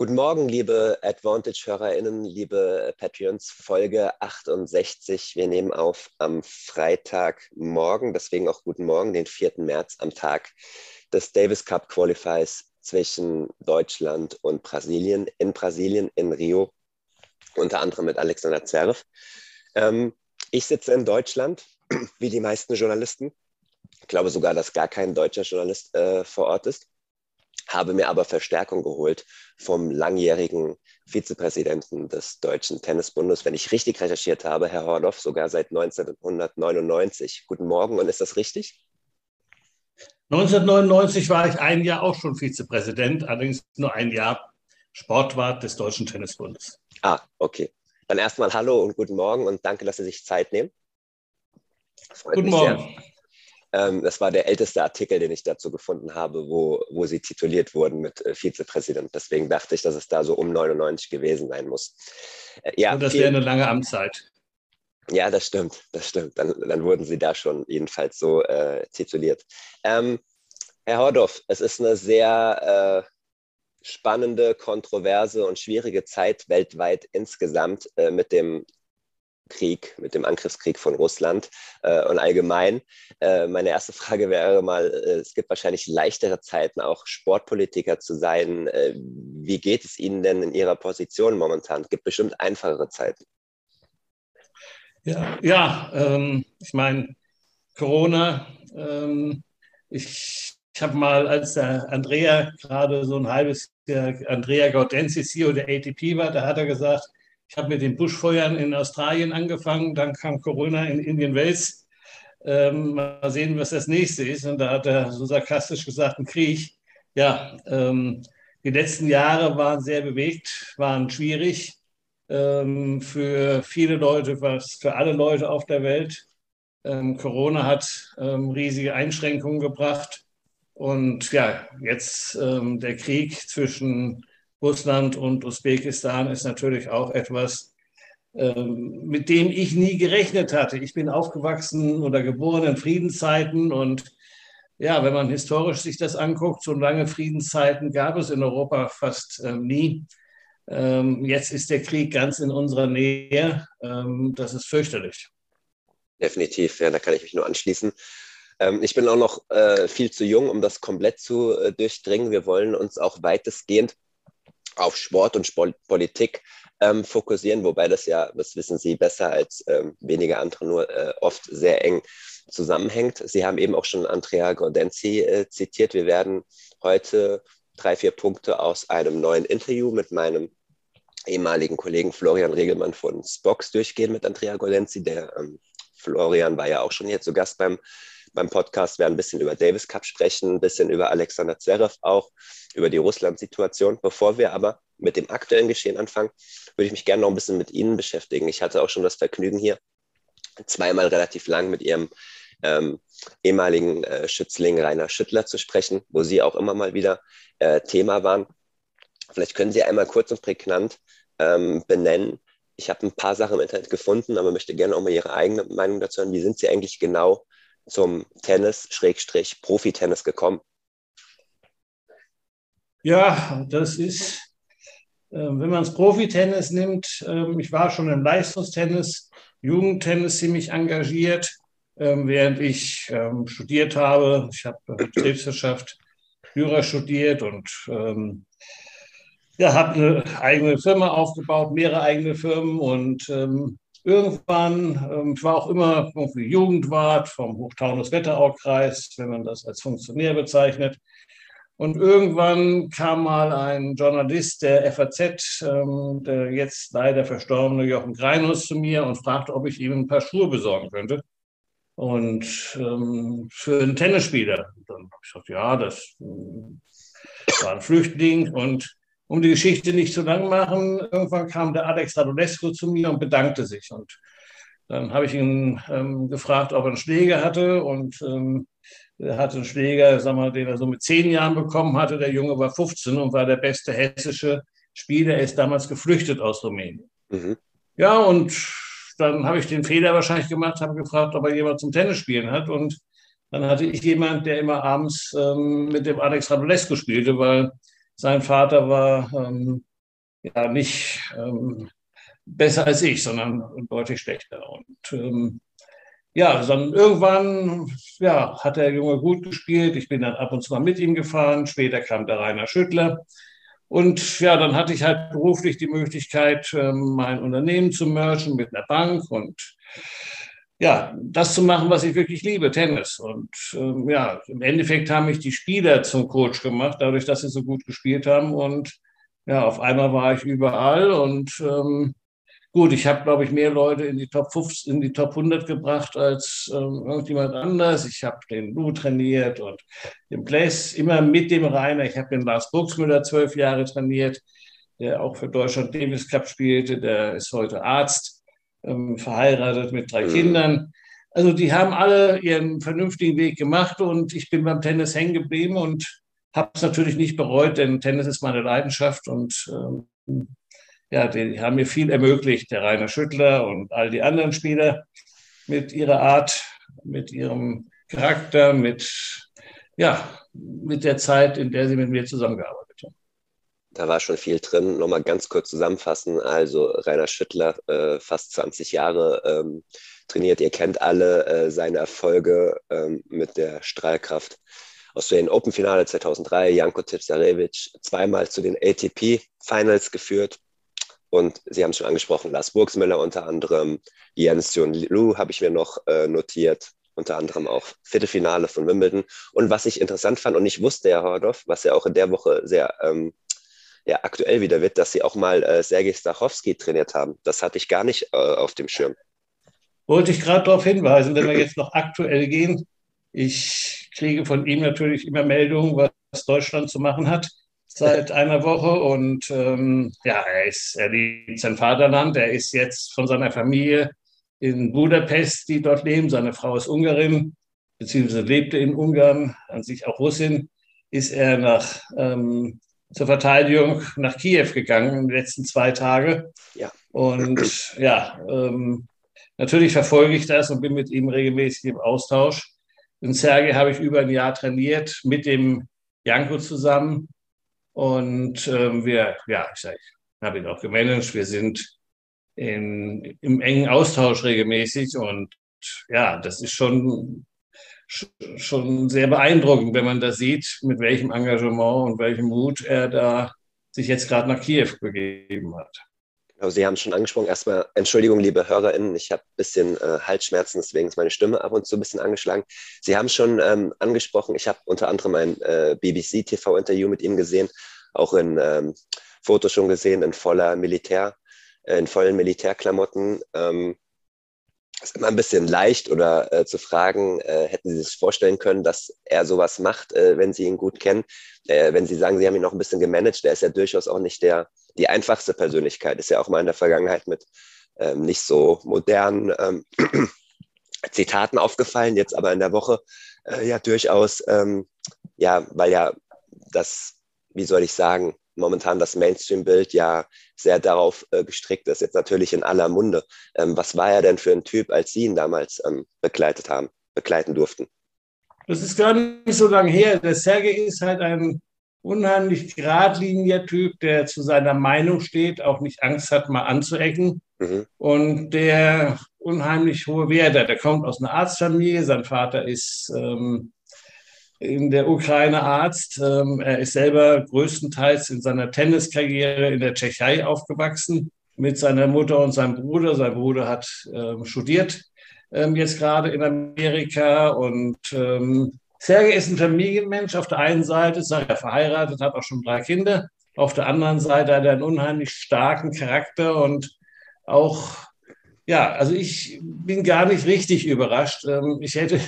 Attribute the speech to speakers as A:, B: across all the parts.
A: Guten Morgen, liebe Advantage-HörerInnen, liebe Patreons, Folge 68. Wir nehmen auf am Freitagmorgen, deswegen auch guten Morgen, den 4. März, am Tag des Davis Cup Qualifiers zwischen Deutschland und Brasilien, in Brasilien, in Rio, unter anderem mit Alexander Zverev. Ähm, ich sitze in Deutschland, wie die meisten Journalisten. Ich glaube sogar, dass gar kein deutscher Journalist äh, vor Ort ist habe mir aber Verstärkung geholt vom langjährigen Vizepräsidenten des Deutschen Tennisbundes, wenn ich richtig recherchiert habe, Herr Hordoff, sogar seit 1999. Guten Morgen, und ist das richtig?
B: 1999 war ich ein Jahr auch schon Vizepräsident, allerdings nur ein Jahr Sportwart des Deutschen Tennisbundes.
A: Ah, okay. Dann erstmal Hallo und guten Morgen und danke, dass Sie sich Zeit nehmen.
B: Guten Morgen. Sehr.
A: Ähm, das war der älteste Artikel, den ich dazu gefunden habe, wo, wo sie tituliert wurden mit äh, Vizepräsident. Deswegen dachte ich, dass es da so um 99 gewesen sein muss.
B: Äh, ja, Und das wäre eine lange Amtszeit.
A: Ja, das stimmt, das stimmt. Dann, dann wurden sie da schon jedenfalls so äh, tituliert. Ähm, Herr Hordorf, es ist eine sehr äh, spannende, kontroverse und schwierige Zeit weltweit insgesamt äh, mit dem Krieg, mit dem Angriffskrieg von Russland äh, und allgemein. Äh, meine erste Frage wäre mal, äh, es gibt wahrscheinlich leichtere Zeiten, auch Sportpolitiker zu sein. Äh, wie geht es Ihnen denn in Ihrer Position momentan? Es gibt bestimmt einfachere Zeiten.
B: Ja, ja ähm, ich meine, Corona, ähm, ich, ich habe mal, als der Andrea gerade so ein halbes Jahr, Andrea Gaudenzi, CEO der ATP war, da hat er gesagt, ich habe mit den Buschfeuern in Australien angefangen, dann kam Corona in Indian Wells. Ähm, mal sehen, was das nächste ist. Und da hat er so sarkastisch gesagt, ein Krieg. Ja, ähm, die letzten Jahre waren sehr bewegt, waren schwierig ähm, für viele Leute, für alle Leute auf der Welt. Ähm, Corona hat ähm, riesige Einschränkungen gebracht. Und ja, jetzt ähm, der Krieg zwischen Russland und Usbekistan ist natürlich auch etwas, ähm, mit dem ich nie gerechnet hatte. Ich bin aufgewachsen oder geboren in Friedenszeiten und ja, wenn man historisch sich das anguckt, so lange Friedenszeiten gab es in Europa fast ähm, nie. Ähm, jetzt ist der Krieg ganz in unserer Nähe. das ist fürchterlich.
A: Definitiv, ja, da kann ich mich nur anschließen. ich bin auch noch äh, viel zu jung, um das komplett zu äh, durchdringen. Wir wollen uns auch weitestgehend auf Sport und Politik ähm, fokussieren, wobei das ja, das wissen Sie besser als ähm, wenige andere, nur äh, oft sehr eng zusammenhängt. Sie haben eben auch schon Andrea Gordenzi äh, zitiert. Wir werden heute drei, vier Punkte aus einem neuen Interview mit meinem ehemaligen Kollegen Florian Regelmann von Spox durchgehen mit Andrea Gordenzi. Der ähm, Florian war ja auch schon hier zu Gast beim beim Podcast. Wir werden ein bisschen über Davis Cup sprechen, ein bisschen über Alexander Zverev auch, über die Russland-Situation. Bevor wir aber mit dem aktuellen Geschehen anfangen, würde ich mich gerne noch ein bisschen mit Ihnen beschäftigen. Ich hatte auch schon das Vergnügen hier, zweimal relativ lang mit Ihrem ähm, ehemaligen äh, Schützling Rainer Schüttler zu sprechen, wo Sie auch immer mal wieder äh, Thema waren. Vielleicht können Sie einmal kurz und prägnant ähm, benennen. Ich habe ein paar Sachen im Internet gefunden, aber möchte gerne auch mal Ihre eigene Meinung dazu hören. Wie sind Sie eigentlich genau zum Tennis, Schrägstrich, Profi-Tennis gekommen?
B: Ja, das ist, äh, wenn man es Profi-Tennis nimmt, äh, ich war schon im Leistungstennis, Jugendtennis ziemlich engagiert, äh, während ich ähm, studiert habe. Ich habe Betriebswirtschaft, Jura studiert und ähm, ja, habe eine eigene Firma aufgebaut, mehrere eigene Firmen und ähm, irgendwann, ähm, ich war auch immer irgendwie Jugendwart vom Hochtaunus-Wetteraukreis, wenn man das als Funktionär bezeichnet. Und irgendwann kam mal ein Journalist der FAZ, ähm, der jetzt leider verstorbene Jochen Greinus, zu mir und fragte, ob ich ihm ein paar Schuhe besorgen könnte. Und ähm, für einen Tennisspieler. Und dann habe ich gesagt, ja, das äh, war ein Flüchtling und um die Geschichte nicht zu lang machen, irgendwann kam der Alex Radulescu zu mir und bedankte sich. Und dann habe ich ihn ähm, gefragt, ob er einen Schläger hatte. Und ähm, er hatte einen Schläger, sag mal, den er so mit zehn Jahren bekommen hatte. Der Junge war 15 und war der beste hessische Spieler. Er ist damals geflüchtet aus Rumänien. Mhm. Ja, und dann habe ich den Fehler wahrscheinlich gemacht, habe gefragt, ob er jemand zum Tennis spielen hat. Und dann hatte ich jemand, der immer abends ähm, mit dem Alex Radulescu spielte, weil sein Vater war ähm, ja nicht ähm, besser als ich, sondern deutlich schlechter. Und ähm, ja, dann irgendwann ja, hat der Junge gut gespielt. Ich bin dann ab und zu mal mit ihm gefahren. Später kam der Rainer Schüttler. Und ja, dann hatte ich halt beruflich die Möglichkeit, ähm, mein Unternehmen zu mergen mit einer Bank und ja, das zu machen, was ich wirklich liebe, Tennis. Und ähm, ja, im Endeffekt haben mich die Spieler zum Coach gemacht, dadurch, dass sie so gut gespielt haben. Und ja, auf einmal war ich überall und ähm, gut, ich habe, glaube ich, mehr Leute in die Top 5, in die Top 100 gebracht als ähm, irgendjemand anders. Ich habe den Lou trainiert und den Bless immer mit dem Rainer. Ich habe den Lars Buchsmüller zwölf Jahre trainiert, der auch für Deutschland Davis Cup spielte. Der ist heute Arzt ähm, verheiratet mit drei mhm. Kindern. Also die haben alle ihren vernünftigen Weg gemacht und ich bin beim Tennis hängen geblieben und habe es natürlich nicht bereut, denn Tennis ist meine Leidenschaft und ähm, ja, die haben mir viel ermöglicht, der Rainer Schüttler und all die anderen Spieler mit ihrer Art, mit ihrem Charakter, mit, ja, mit der Zeit, in der sie mit mir zusammengearbeitet
A: da war schon viel drin. Nochmal ganz kurz zusammenfassen. Also Rainer Schüttler, äh, fast 20 Jahre ähm, trainiert. Ihr kennt alle äh, seine Erfolge ähm, mit der Strahlkraft. Australian Open Finale 2003, Janko Tipsarevic zweimal zu den ATP Finals geführt. Und Sie haben es schon angesprochen, Lars Burgsmüller unter anderem, Jens Jun Lu habe ich mir noch äh, notiert, unter anderem auch Viertelfinale von Wimbledon. Und was ich interessant fand und ich wusste, Herr Hordorf, was ja auch in der Woche sehr ähm, ja, aktuell wieder wird, dass sie auch mal äh, Sergei Stachowski trainiert haben. Das hatte ich gar nicht äh, auf dem Schirm.
B: Wollte ich gerade darauf hinweisen, wenn wir jetzt noch aktuell gehen. Ich kriege von ihm natürlich immer Meldungen, was Deutschland zu machen hat seit einer Woche. Und ähm, ja, er, ist, er liebt sein Vaterland. Er ist jetzt von seiner Familie in Budapest, die dort leben. Seine Frau ist Ungarin, beziehungsweise lebte in Ungarn, an sich auch Russin. Ist er nach ähm, zur Verteidigung nach Kiew gegangen in den letzten zwei Tagen. Ja. Und ja, ähm, natürlich verfolge ich das und bin mit ihm regelmäßig im Austausch. In Sergei habe ich über ein Jahr trainiert mit dem Janko zusammen. Und ähm, wir, ja, ich, sag, ich habe ihn auch gemanagt. Wir sind in, im engen Austausch regelmäßig. Und ja, das ist schon schon sehr beeindruckend, wenn man da sieht, mit welchem Engagement und welchem Mut er da sich jetzt gerade nach Kiew begeben hat.
A: Genau, Sie haben schon angesprochen, erstmal Entschuldigung, liebe HörerInnen, ich habe ein bisschen äh, Halsschmerzen, deswegen ist meine Stimme ab und zu ein bisschen angeschlagen. Sie haben schon ähm, angesprochen, ich habe unter anderem ein äh, BBC-TV-Interview mit ihm gesehen, auch in ähm, Fotos schon gesehen, in voller Militär, äh, in vollen Militärklamotten. Ähm, ist immer ein bisschen leicht oder äh, zu fragen, äh, hätten Sie sich vorstellen können, dass er sowas macht, äh, wenn Sie ihn gut kennen? Äh, wenn Sie sagen, Sie haben ihn noch ein bisschen gemanagt, der ist ja durchaus auch nicht der, die einfachste Persönlichkeit, ist ja auch mal in der Vergangenheit mit ähm, nicht so modernen ähm, Zitaten aufgefallen, jetzt aber in der Woche äh, ja durchaus, ähm, ja, weil ja das, wie soll ich sagen, momentan das Mainstream-Bild ja sehr darauf äh, gestrickt ist, jetzt natürlich in aller Munde. Ähm, was war er denn für ein Typ, als Sie ihn damals ähm, begleitet haben, begleiten durften?
B: Das ist gar nicht so lange her. Der Sergei ist halt ein unheimlich geradliniger Typ, der zu seiner Meinung steht, auch nicht Angst hat, mal anzuecken mhm. und der unheimlich hohe Werte. Der kommt aus einer Arztfamilie, sein Vater ist ähm, in der Ukraine Arzt. Ähm, er ist selber größtenteils in seiner Tenniskarriere in der Tschechei aufgewachsen mit seiner Mutter und seinem Bruder. Sein Bruder hat ähm, studiert ähm, jetzt gerade in Amerika und Sergei ist ein Familienmensch. Auf der einen Seite ist er verheiratet, hat auch schon drei Kinder. Auf der anderen Seite hat er einen unheimlich starken Charakter und auch, ja, also ich bin gar nicht richtig überrascht. Ich hätte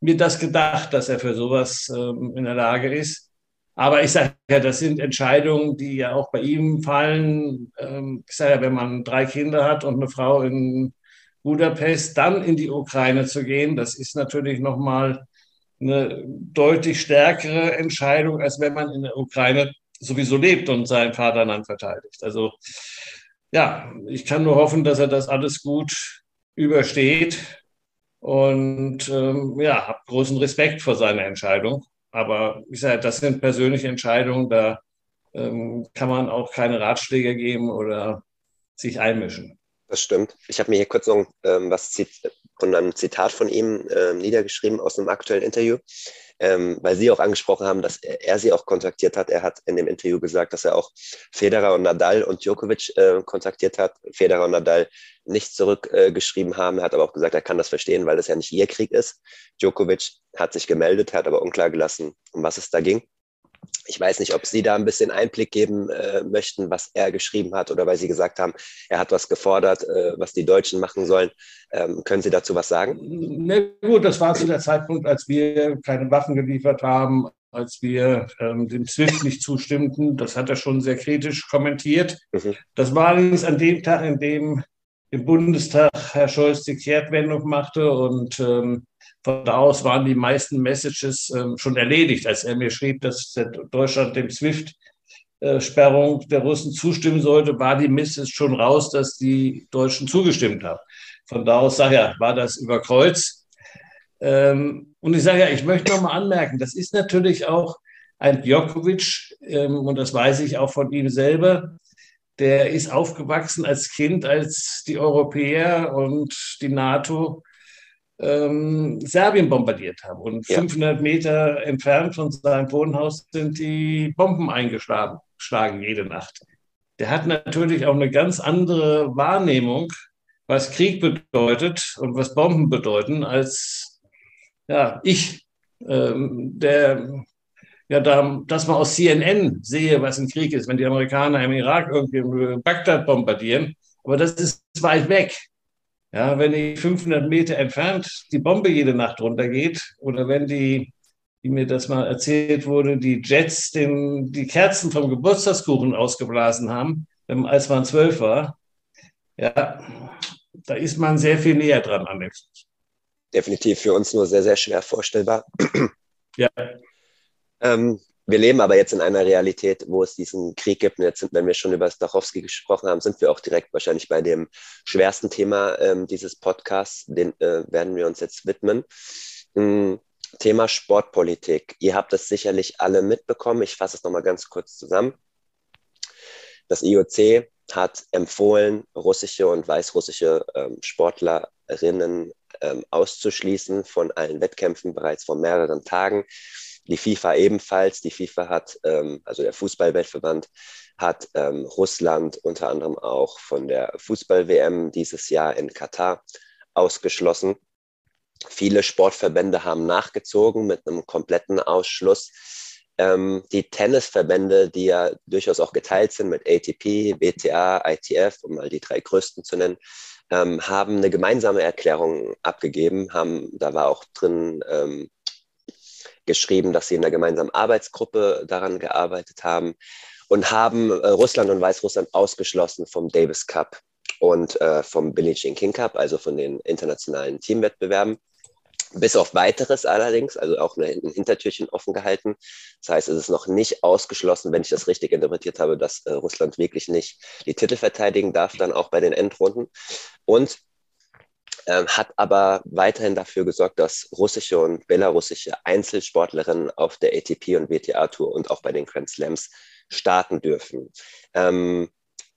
B: mir das gedacht, dass er für sowas ähm, in der Lage ist. Aber ich sage ja, das sind Entscheidungen, die ja auch bei ihm fallen. Ähm, ich sage ja, wenn man drei Kinder hat und eine Frau in Budapest, dann in die Ukraine zu gehen, das ist natürlich nochmal eine deutlich stärkere Entscheidung, als wenn man in der Ukraine sowieso lebt und sein Vaterland verteidigt. Also ja, ich kann nur hoffen, dass er das alles gut übersteht und ähm, ja, habe großen Respekt vor seiner Entscheidung. Aber ich sage, das sind persönliche Entscheidungen, da ähm, kann man auch keine Ratschläge geben oder sich einmischen.
A: Das stimmt. Ich habe mir hier kurz noch ähm, was von einem Zitat von ihm äh, niedergeschrieben aus einem aktuellen Interview, ähm, weil Sie auch angesprochen haben, dass er, er, Sie auch kontaktiert hat. Er hat in dem Interview gesagt, dass er auch Federer und Nadal und Djokovic äh, kontaktiert hat. Federer und Nadal nicht zurückgeschrieben äh, haben. Er hat aber auch gesagt, er kann das verstehen, weil das ja nicht ihr Krieg ist. Djokovic hat sich gemeldet, hat aber unklar gelassen, um was es da ging. Ich weiß nicht, ob Sie da ein bisschen Einblick geben äh, möchten, was er geschrieben hat oder weil Sie gesagt haben, er hat was gefordert, äh, was die Deutschen machen sollen. Ähm, können Sie dazu was sagen?
B: Na gut, das war zu der Zeitpunkt, als wir keine Waffen geliefert haben, als wir ähm, dem SWIFT nicht zustimmten. Das hat er schon sehr kritisch kommentiert. Mhm. Das war allerdings an dem Tag, in dem im Bundestag Herr Scholz die Kehrtwendung machte und ähm, von da aus waren die meisten Messages ähm, schon erledigt, als er mir schrieb, dass Deutschland dem SWIFT-Sperrung der Russen zustimmen sollte, war die Message schon raus, dass die Deutschen zugestimmt haben. Von da aus sage ja, war das über Kreuz. Ähm, und ich sage ja, ich möchte noch mal anmerken, das ist natürlich auch ein Djokovic, ähm, und das weiß ich auch von ihm selber, der ist aufgewachsen als Kind, als die Europäer und die NATO ähm, Serbien bombardiert haben. Und ja. 500 Meter entfernt von seinem Wohnhaus sind die Bomben eingeschlagen schlagen jede Nacht. Der hat natürlich auch eine ganz andere Wahrnehmung, was Krieg bedeutet und was Bomben bedeuten, als ja, ich, ähm, der ja, da, dass man aus CNN sehe, was ein Krieg ist, wenn die Amerikaner im Irak irgendwie Bagdad bombardieren. Aber das ist weit weg. Ja, wenn die 500 Meter entfernt die Bombe jede Nacht runtergeht oder wenn die, wie mir das mal erzählt wurde, die Jets den, die Kerzen vom Geburtstagskuchen ausgeblasen haben, als man zwölf war, ja, da ist man sehr viel näher dran an dem
A: Definitiv für uns nur sehr, sehr schwer vorstellbar.
B: Ja.
A: Ähm, wir leben aber jetzt in einer Realität, wo es diesen Krieg gibt. Und jetzt sind, wenn wir schon über Stachowski gesprochen haben, sind wir auch direkt wahrscheinlich bei dem schwersten Thema ähm, dieses Podcasts. Den äh, werden wir uns jetzt widmen. Ähm, Thema Sportpolitik. Ihr habt das sicherlich alle mitbekommen. Ich fasse es nochmal ganz kurz zusammen. Das IOC hat empfohlen, russische und weißrussische ähm, Sportlerinnen ähm, auszuschließen von allen Wettkämpfen bereits vor mehreren Tagen. Die FIFA ebenfalls. Die FIFA hat, ähm, also der Fußballweltverband, hat ähm, Russland unter anderem auch von der Fußball-WM dieses Jahr in Katar ausgeschlossen. Viele Sportverbände haben nachgezogen mit einem kompletten Ausschluss. Ähm, die Tennisverbände, die ja durchaus auch geteilt sind mit ATP, WTA, ITF, um mal die drei größten zu nennen, ähm, haben eine gemeinsame Erklärung abgegeben. Haben, da war auch drin ähm, geschrieben, dass sie in der gemeinsamen Arbeitsgruppe daran gearbeitet haben und haben äh, Russland und Weißrussland ausgeschlossen vom Davis Cup und äh, vom Billie Jean King Cup, also von den internationalen Teamwettbewerben. Bis auf weiteres allerdings, also auch ein Hintertürchen offen gehalten. Das heißt, es ist noch nicht ausgeschlossen, wenn ich das richtig interpretiert habe, dass äh, Russland wirklich nicht die Titel verteidigen darf, dann auch bei den Endrunden. Und ähm, hat aber weiterhin dafür gesorgt, dass russische und belarussische Einzelsportlerinnen auf der ATP und WTA-Tour und auch bei den Grand Slams starten dürfen. Ähm,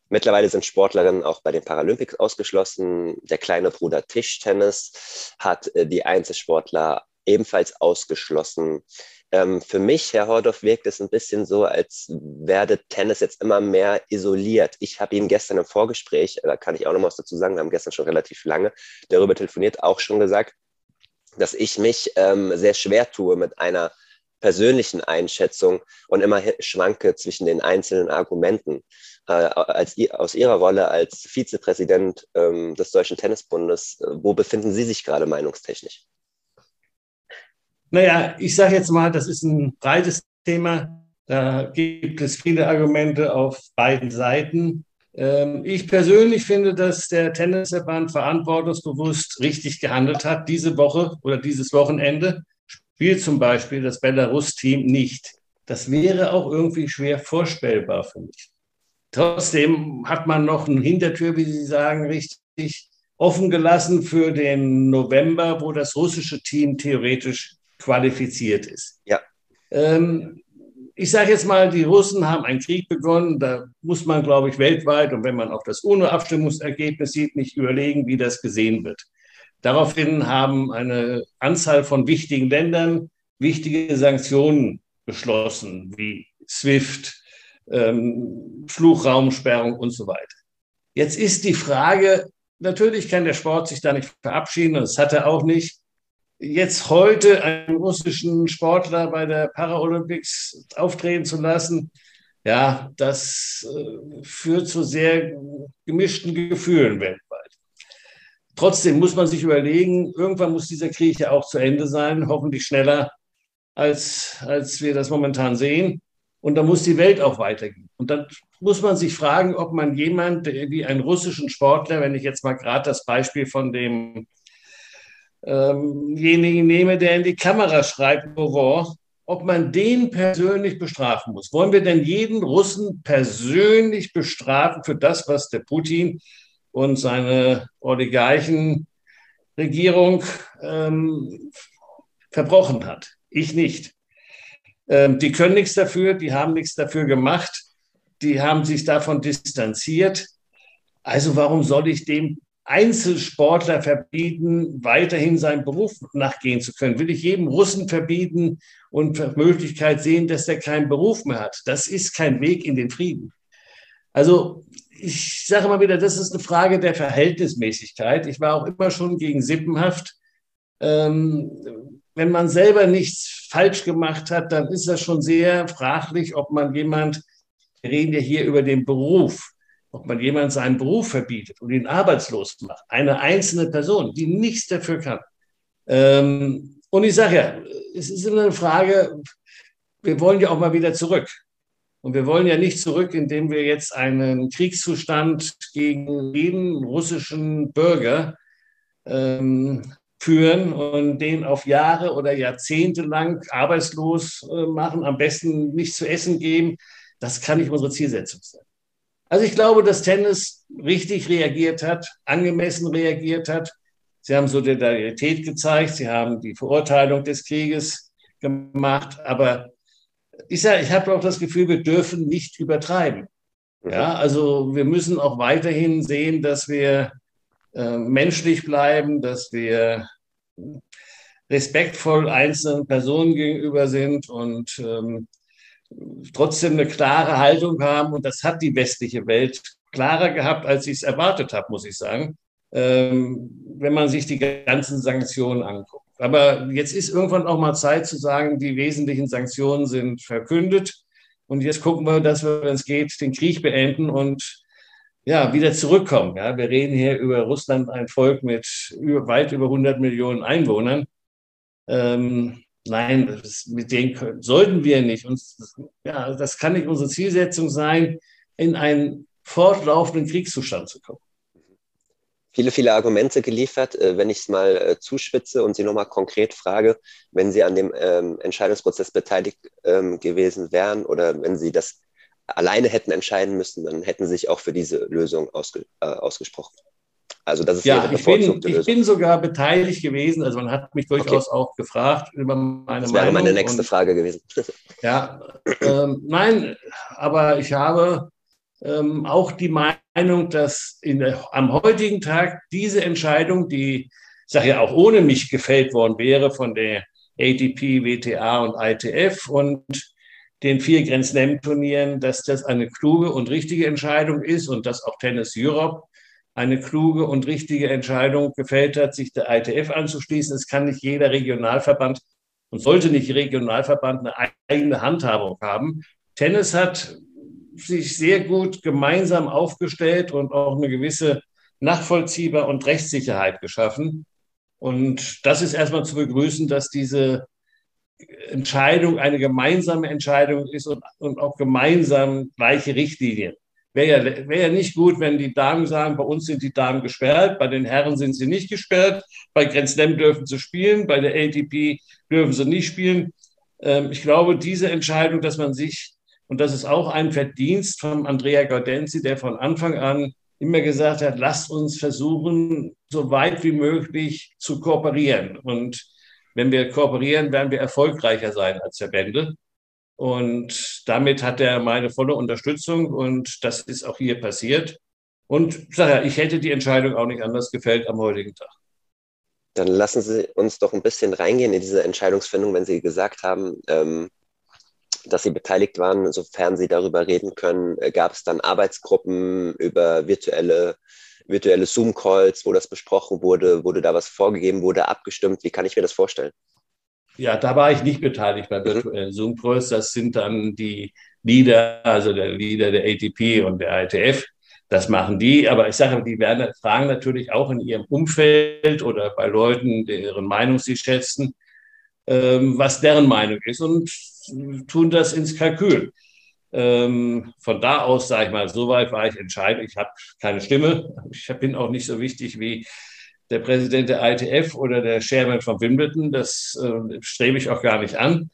A: mittlerweile sind Sportlerinnen auch bei den Paralympics ausgeschlossen. Der kleine Bruder Tischtennis hat äh, die Einzelsportler ebenfalls ausgeschlossen. Ähm, für mich, Herr Hordorf, wirkt es ein bisschen so, als werde Tennis jetzt immer mehr isoliert. Ich habe Ihnen gestern im Vorgespräch, da kann ich auch noch was dazu sagen, wir haben gestern schon relativ lange darüber telefoniert, auch schon gesagt, dass ich mich ähm, sehr schwer tue mit einer persönlichen Einschätzung und immer schwanke zwischen den einzelnen Argumenten. Äh, als, aus Ihrer Rolle als Vizepräsident ähm, des Deutschen Tennisbundes, äh, wo befinden Sie sich gerade meinungstechnisch?
B: Naja, ich sage jetzt mal, das ist ein breites Thema. Da gibt es viele Argumente auf beiden Seiten. Ähm, ich persönlich finde, dass der Tennisverband verantwortungsbewusst richtig gehandelt hat. Diese Woche oder dieses Wochenende spielt zum Beispiel das Belarus-Team nicht. Das wäre auch irgendwie schwer vorstellbar für mich. Trotzdem hat man noch eine Hintertür, wie Sie sagen, richtig offen gelassen für den November, wo das russische Team theoretisch qualifiziert ist.
A: Ja.
B: Ähm, ich sage jetzt mal, die Russen haben einen Krieg begonnen. Da muss man, glaube ich, weltweit und wenn man auch das UNO-Abstimmungsergebnis sieht, nicht überlegen, wie das gesehen wird. Daraufhin haben eine Anzahl von wichtigen Ländern wichtige Sanktionen beschlossen, wie SWIFT, ähm, Fluchraumsperrung und so weiter. Jetzt ist die Frage, natürlich kann der Sport sich da nicht verabschieden, und das hat er auch nicht jetzt heute einen russischen Sportler bei der Paralympics auftreten zu lassen, ja, das äh, führt zu sehr gemischten Gefühlen weltweit. Trotzdem muss man sich überlegen, irgendwann muss dieser Krieg ja auch zu Ende sein, hoffentlich schneller, als, als wir das momentan sehen. Und da muss die Welt auch weitergehen. Und dann muss man sich fragen, ob man jemand wie einen russischen Sportler, wenn ich jetzt mal gerade das Beispiel von dem demjenigen nehme, der in die Kamera schreibt, ob man den persönlich bestrafen muss. Wollen wir denn jeden Russen persönlich bestrafen für das, was der Putin und seine Oligarchenregierung ähm, verbrochen hat? Ich nicht. Ähm, die können nichts dafür, die haben nichts dafür gemacht, die haben sich davon distanziert. Also warum soll ich dem Einzelsportler verbieten, weiterhin seinem Beruf nachgehen zu können? Will ich jedem Russen verbieten und Möglichkeit sehen, dass er keinen Beruf mehr hat? Das ist kein Weg in den Frieden. Also ich sage mal wieder, das ist eine Frage der Verhältnismäßigkeit. Ich war auch immer schon gegen Sippenhaft. Ähm, wenn man selber nichts falsch gemacht hat, dann ist das schon sehr fraglich, ob man jemand, wir reden ja hier über den Beruf, ob man jemand seinen Beruf verbietet und ihn arbeitslos macht, eine einzelne Person, die nichts dafür kann. Ähm, und ich sage ja, es ist immer eine Frage, wir wollen ja auch mal wieder zurück. Und wir wollen ja nicht zurück, indem wir jetzt einen Kriegszustand gegen jeden russischen Bürger ähm, führen und den auf Jahre oder Jahrzehnte lang arbeitslos äh, machen, am besten nicht zu essen geben. Das kann nicht unsere Zielsetzung sein. Also ich glaube, dass Tennis richtig reagiert hat, angemessen reagiert hat. Sie haben Solidarität gezeigt, sie haben die Verurteilung des Krieges gemacht, aber ich sage, ich habe auch das Gefühl, wir dürfen nicht übertreiben. Ja, also wir müssen auch weiterhin sehen, dass wir äh, menschlich bleiben, dass wir respektvoll einzelnen Personen gegenüber sind und ähm, trotzdem eine klare Haltung haben. Und das hat die westliche Welt klarer gehabt, als ich es erwartet habe, muss ich sagen, ähm, wenn man sich die ganzen Sanktionen anguckt. Aber jetzt ist irgendwann auch mal Zeit zu sagen, die wesentlichen Sanktionen sind verkündet. Und jetzt gucken wir, dass wir, wenn es geht, den Krieg beenden und ja, wieder zurückkommen. Ja, wir reden hier über Russland, ein Volk mit über, weit über 100 Millionen Einwohnern. Ähm, Nein, das, mit denen sollten wir nicht. Uns, ja, das kann nicht unsere Zielsetzung sein, in einen fortlaufenden Kriegszustand zu kommen.
A: Viele, viele Argumente geliefert. Äh, wenn ich es mal äh, zuspitze und Sie nochmal konkret frage, wenn Sie an dem ähm, Entscheidungsprozess beteiligt ähm, gewesen wären oder wenn Sie das alleine hätten entscheiden müssen, dann hätten Sie sich auch für diese Lösung ausge, äh, ausgesprochen.
B: Also das ist ja, ich bin, ich bin sogar beteiligt gewesen. Also man hat mich durchaus okay. auch gefragt über meine
A: Das wäre Meinung meine nächste und, Frage gewesen.
B: ja, ähm, nein, aber ich habe ähm, auch die Meinung, dass der, am heutigen Tag diese Entscheidung, die, ich sage ja auch ohne mich gefällt worden wäre von der ATP, WTA und ITF und den vier Grand Slam Turnieren, dass das eine kluge und richtige Entscheidung ist und dass auch Tennis Europe eine kluge und richtige Entscheidung gefällt hat, sich der ITF anzuschließen. Es kann nicht jeder Regionalverband und sollte nicht Regionalverband eine eigene Handhabung haben. Tennis hat sich sehr gut gemeinsam aufgestellt und auch eine gewisse Nachvollziehbar und Rechtssicherheit geschaffen. Und das ist erstmal zu begrüßen, dass diese Entscheidung eine gemeinsame Entscheidung ist und, und auch gemeinsam gleiche Richtlinien. Wäre ja, wär ja nicht gut, wenn die Damen sagen, bei uns sind die Damen gesperrt, bei den Herren sind sie nicht gesperrt, bei Grand Slam dürfen sie spielen, bei der ATP dürfen sie nicht spielen. Ähm, ich glaube, diese Entscheidung, dass man sich, und das ist auch ein Verdienst von Andrea Gaudenzi, der von Anfang an immer gesagt hat, lasst uns versuchen, so weit wie möglich zu kooperieren. Und wenn wir kooperieren, werden wir erfolgreicher sein als Verbände. Und damit hat er meine volle Unterstützung und das ist auch hier passiert. Und ich sage ja, ich hätte die Entscheidung auch nicht anders gefällt am heutigen Tag.
A: Dann lassen Sie uns doch ein bisschen reingehen in diese Entscheidungsfindung, wenn Sie gesagt haben, ähm, dass Sie beteiligt waren, sofern Sie darüber reden können. Äh, gab es dann Arbeitsgruppen über virtuelle, virtuelle Zoom-Calls, wo das besprochen wurde? Wurde da was vorgegeben? Wurde abgestimmt? Wie kann ich mir das vorstellen?
B: Ja, da war ich nicht beteiligt bei mhm. virtuellen. Zoom-Calls. Das sind dann die Leader, also der Leader der ATP und der ITF. Das machen die. Aber ich sage, die werden, fragen natürlich auch in ihrem Umfeld oder bei Leuten, deren Meinung sie schätzen, ähm, was deren Meinung ist und tun das ins Kalkül. Ähm, von da aus, sage ich mal, soweit war ich entscheidend. Ich habe keine Stimme. Ich bin auch nicht so wichtig wie der Präsident der ITF oder der Chairman von Wimbledon. Das äh, strebe ich auch gar nicht an.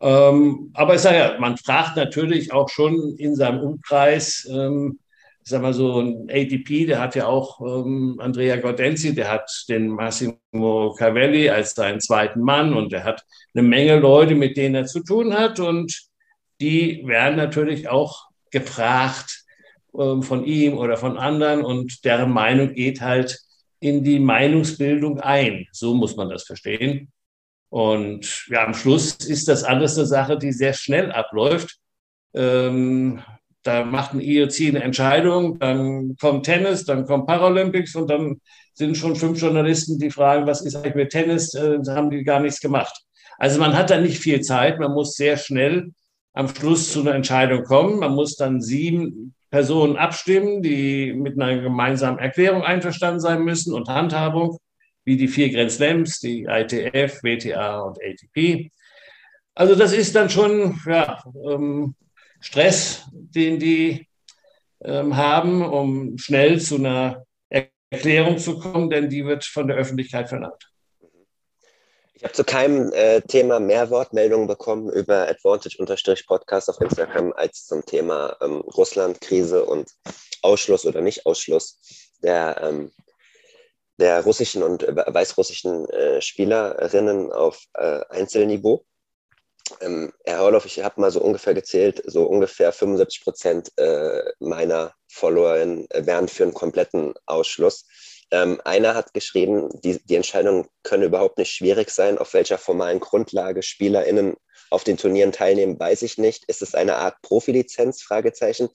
B: Ähm, aber ich sage ja, man fragt natürlich auch schon in seinem Umkreis, ähm, ich sag mal so ein ATP, der hat ja auch ähm, Andrea Gaudenzi, der hat den Massimo Cavelli als seinen zweiten Mann und der hat eine Menge Leute, mit denen er zu tun hat und die werden natürlich auch gefragt ähm, von ihm oder von anderen und deren Meinung geht halt in die Meinungsbildung ein. So muss man das verstehen. Und ja, am Schluss ist das alles eine Sache, die sehr schnell abläuft. Ähm, da macht ein IOC eine Entscheidung, dann kommt Tennis, dann kommt Paralympics und dann sind schon fünf Journalisten, die fragen, was ist eigentlich mit Tennis? Äh, haben die gar nichts gemacht. Also man hat da nicht viel Zeit, man muss sehr schnell am Schluss zu einer Entscheidung kommen. Man muss dann sieben Personen abstimmen, die mit einer gemeinsamen Erklärung einverstanden sein müssen und Handhabung, wie die vier Grand Slams, die ITF, WTA und ATP. Also das ist dann schon ja, ähm, Stress, den die ähm, haben, um schnell zu einer Erklärung zu kommen, denn die wird von der Öffentlichkeit verlangt.
A: Habe zu keinem äh, Thema mehr Wortmeldungen bekommen über Advantage-Podcast auf Instagram als zum Thema ähm, Russland-Krise und Ausschluss oder Nicht-Ausschluss der, ähm, der russischen und weißrussischen äh, Spielerinnen auf äh, Einzelniveau. Ähm, Herr Horloff, ich habe mal so ungefähr gezählt, so ungefähr 75 Prozent äh, meiner Follower äh, wären für einen kompletten Ausschluss. Ähm, einer hat geschrieben, die, die Entscheidung könne überhaupt nicht schwierig sein. Auf welcher formalen Grundlage SpielerInnen auf den Turnieren teilnehmen, weiß ich nicht. Ist es eine Art Profilizenz? Fragezeichen.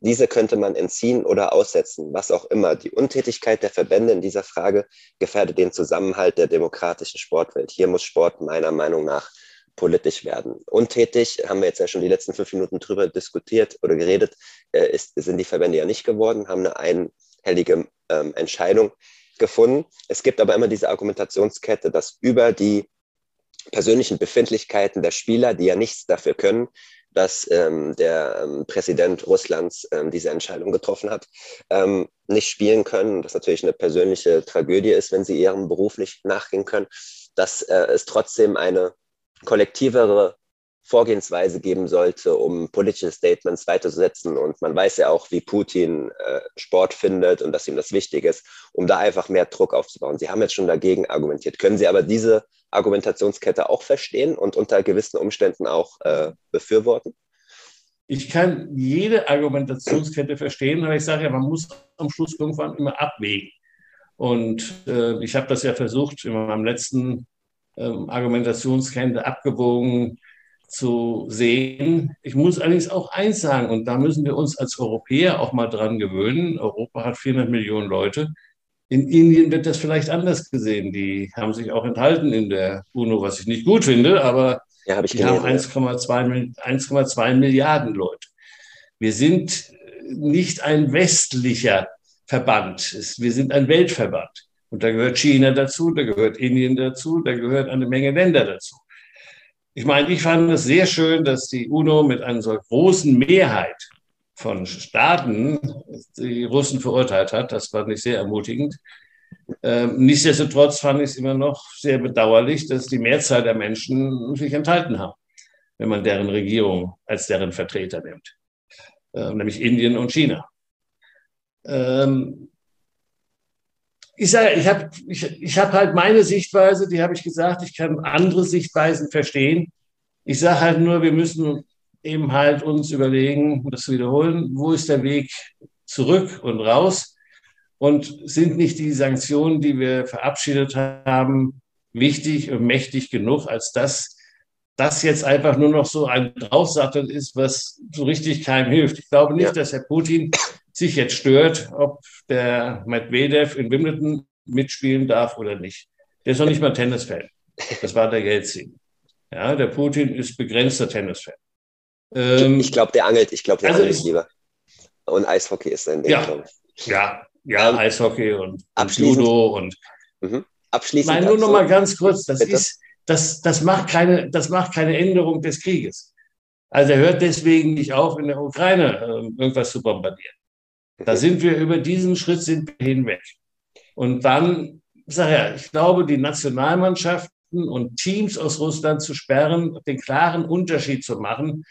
A: Diese könnte man entziehen oder aussetzen, was auch immer. Die Untätigkeit der Verbände in dieser Frage gefährdet den Zusammenhalt der demokratischen Sportwelt. Hier muss Sport meiner Meinung nach politisch werden. Untätig, haben wir jetzt ja schon die letzten fünf Minuten drüber diskutiert oder geredet, äh, ist, sind die Verbände ja nicht geworden, haben eine einhellige ähm, Entscheidung gefunden. Es gibt aber immer diese Argumentationskette, dass über die persönlichen Befindlichkeiten der Spieler, die ja nichts dafür können, dass ähm, der ähm, Präsident Russlands ähm, diese Entscheidung getroffen hat, ähm, nicht spielen können. Das natürlich eine persönliche Tragödie ist, wenn sie ihrem Beruf nicht nachgehen können, dass äh, es trotzdem eine kollektivere Vorgehensweise geben sollte, um politische Statements weiterzusetzen. Und man weiß ja auch, wie Putin äh, Sport findet und dass ihm das wichtig ist, um da einfach mehr Druck aufzubauen. Sie haben jetzt schon dagegen argumentiert. Können Sie aber diese Argumentationskette auch verstehen und unter gewissen Umständen auch äh, befürworten?
B: Ich kann jede Argumentationskette verstehen, aber ich sage ja, man muss am Schluss irgendwann immer abwägen. Und äh, ich habe das ja versucht in meinem letzten ähm, Argumentationskette abgewogen zu sehen. Ich muss allerdings auch eins sagen, und da müssen wir uns als Europäer auch mal dran gewöhnen. Europa hat 400 Millionen Leute. In Indien wird das vielleicht anders gesehen. Die haben sich auch enthalten in der UNO, was ich nicht gut finde, aber ja, hab die haben 1,2 Milliarden Leute. Wir sind nicht ein westlicher Verband. Wir sind ein Weltverband. Und da gehört China dazu, da gehört Indien dazu, da gehört eine Menge Länder dazu. Ich meine, ich fand es sehr schön, dass die UNO mit einer so großen Mehrheit von Staaten die Russen verurteilt hat. Das fand ich sehr ermutigend. Ähm, nichtsdestotrotz fand ich es immer noch sehr bedauerlich, dass die Mehrzahl der Menschen sich enthalten haben, wenn man deren Regierung als deren Vertreter nimmt, ähm, nämlich Indien und China. Ähm, ich sage, ich habe ich, ich hab halt meine Sichtweise, die habe ich gesagt, ich kann andere Sichtweisen verstehen. Ich sage halt nur, wir müssen eben halt uns überlegen, das wiederholen, wo ist der Weg zurück und raus? Und sind nicht die Sanktionen, die wir verabschiedet haben, wichtig und mächtig genug, als dass das jetzt einfach nur noch so ein Draufsattel ist, was so richtig keinem hilft. Ich glaube nicht, dass Herr Putin sich jetzt stört, ob der Medvedev in Wimbledon mitspielen darf oder nicht. Der ist noch nicht mal Tennisfan. Das war der Jelzin. Ja, der Putin ist begrenzter Tennisfan.
A: Ähm, ich glaube, der angelt, ich glaube, der also angelt lieber. Und Eishockey ist sein Ding.
B: Ja, ja, ja ähm, Eishockey und, und Judo und.
A: Mhm. Abschließend.
B: Nein, nur noch mal ganz kurz. Das Bitte? ist, das, das macht keine, das macht keine Änderung des Krieges. Also er hört deswegen nicht auf, in der Ukraine äh, irgendwas zu bombardieren. Da sind wir über diesen Schritt sind hinweg. Und dann, sag ja, ich glaube, die Nationalmannschaften und Teams aus Russland zu sperren, den klaren Unterschied zu machen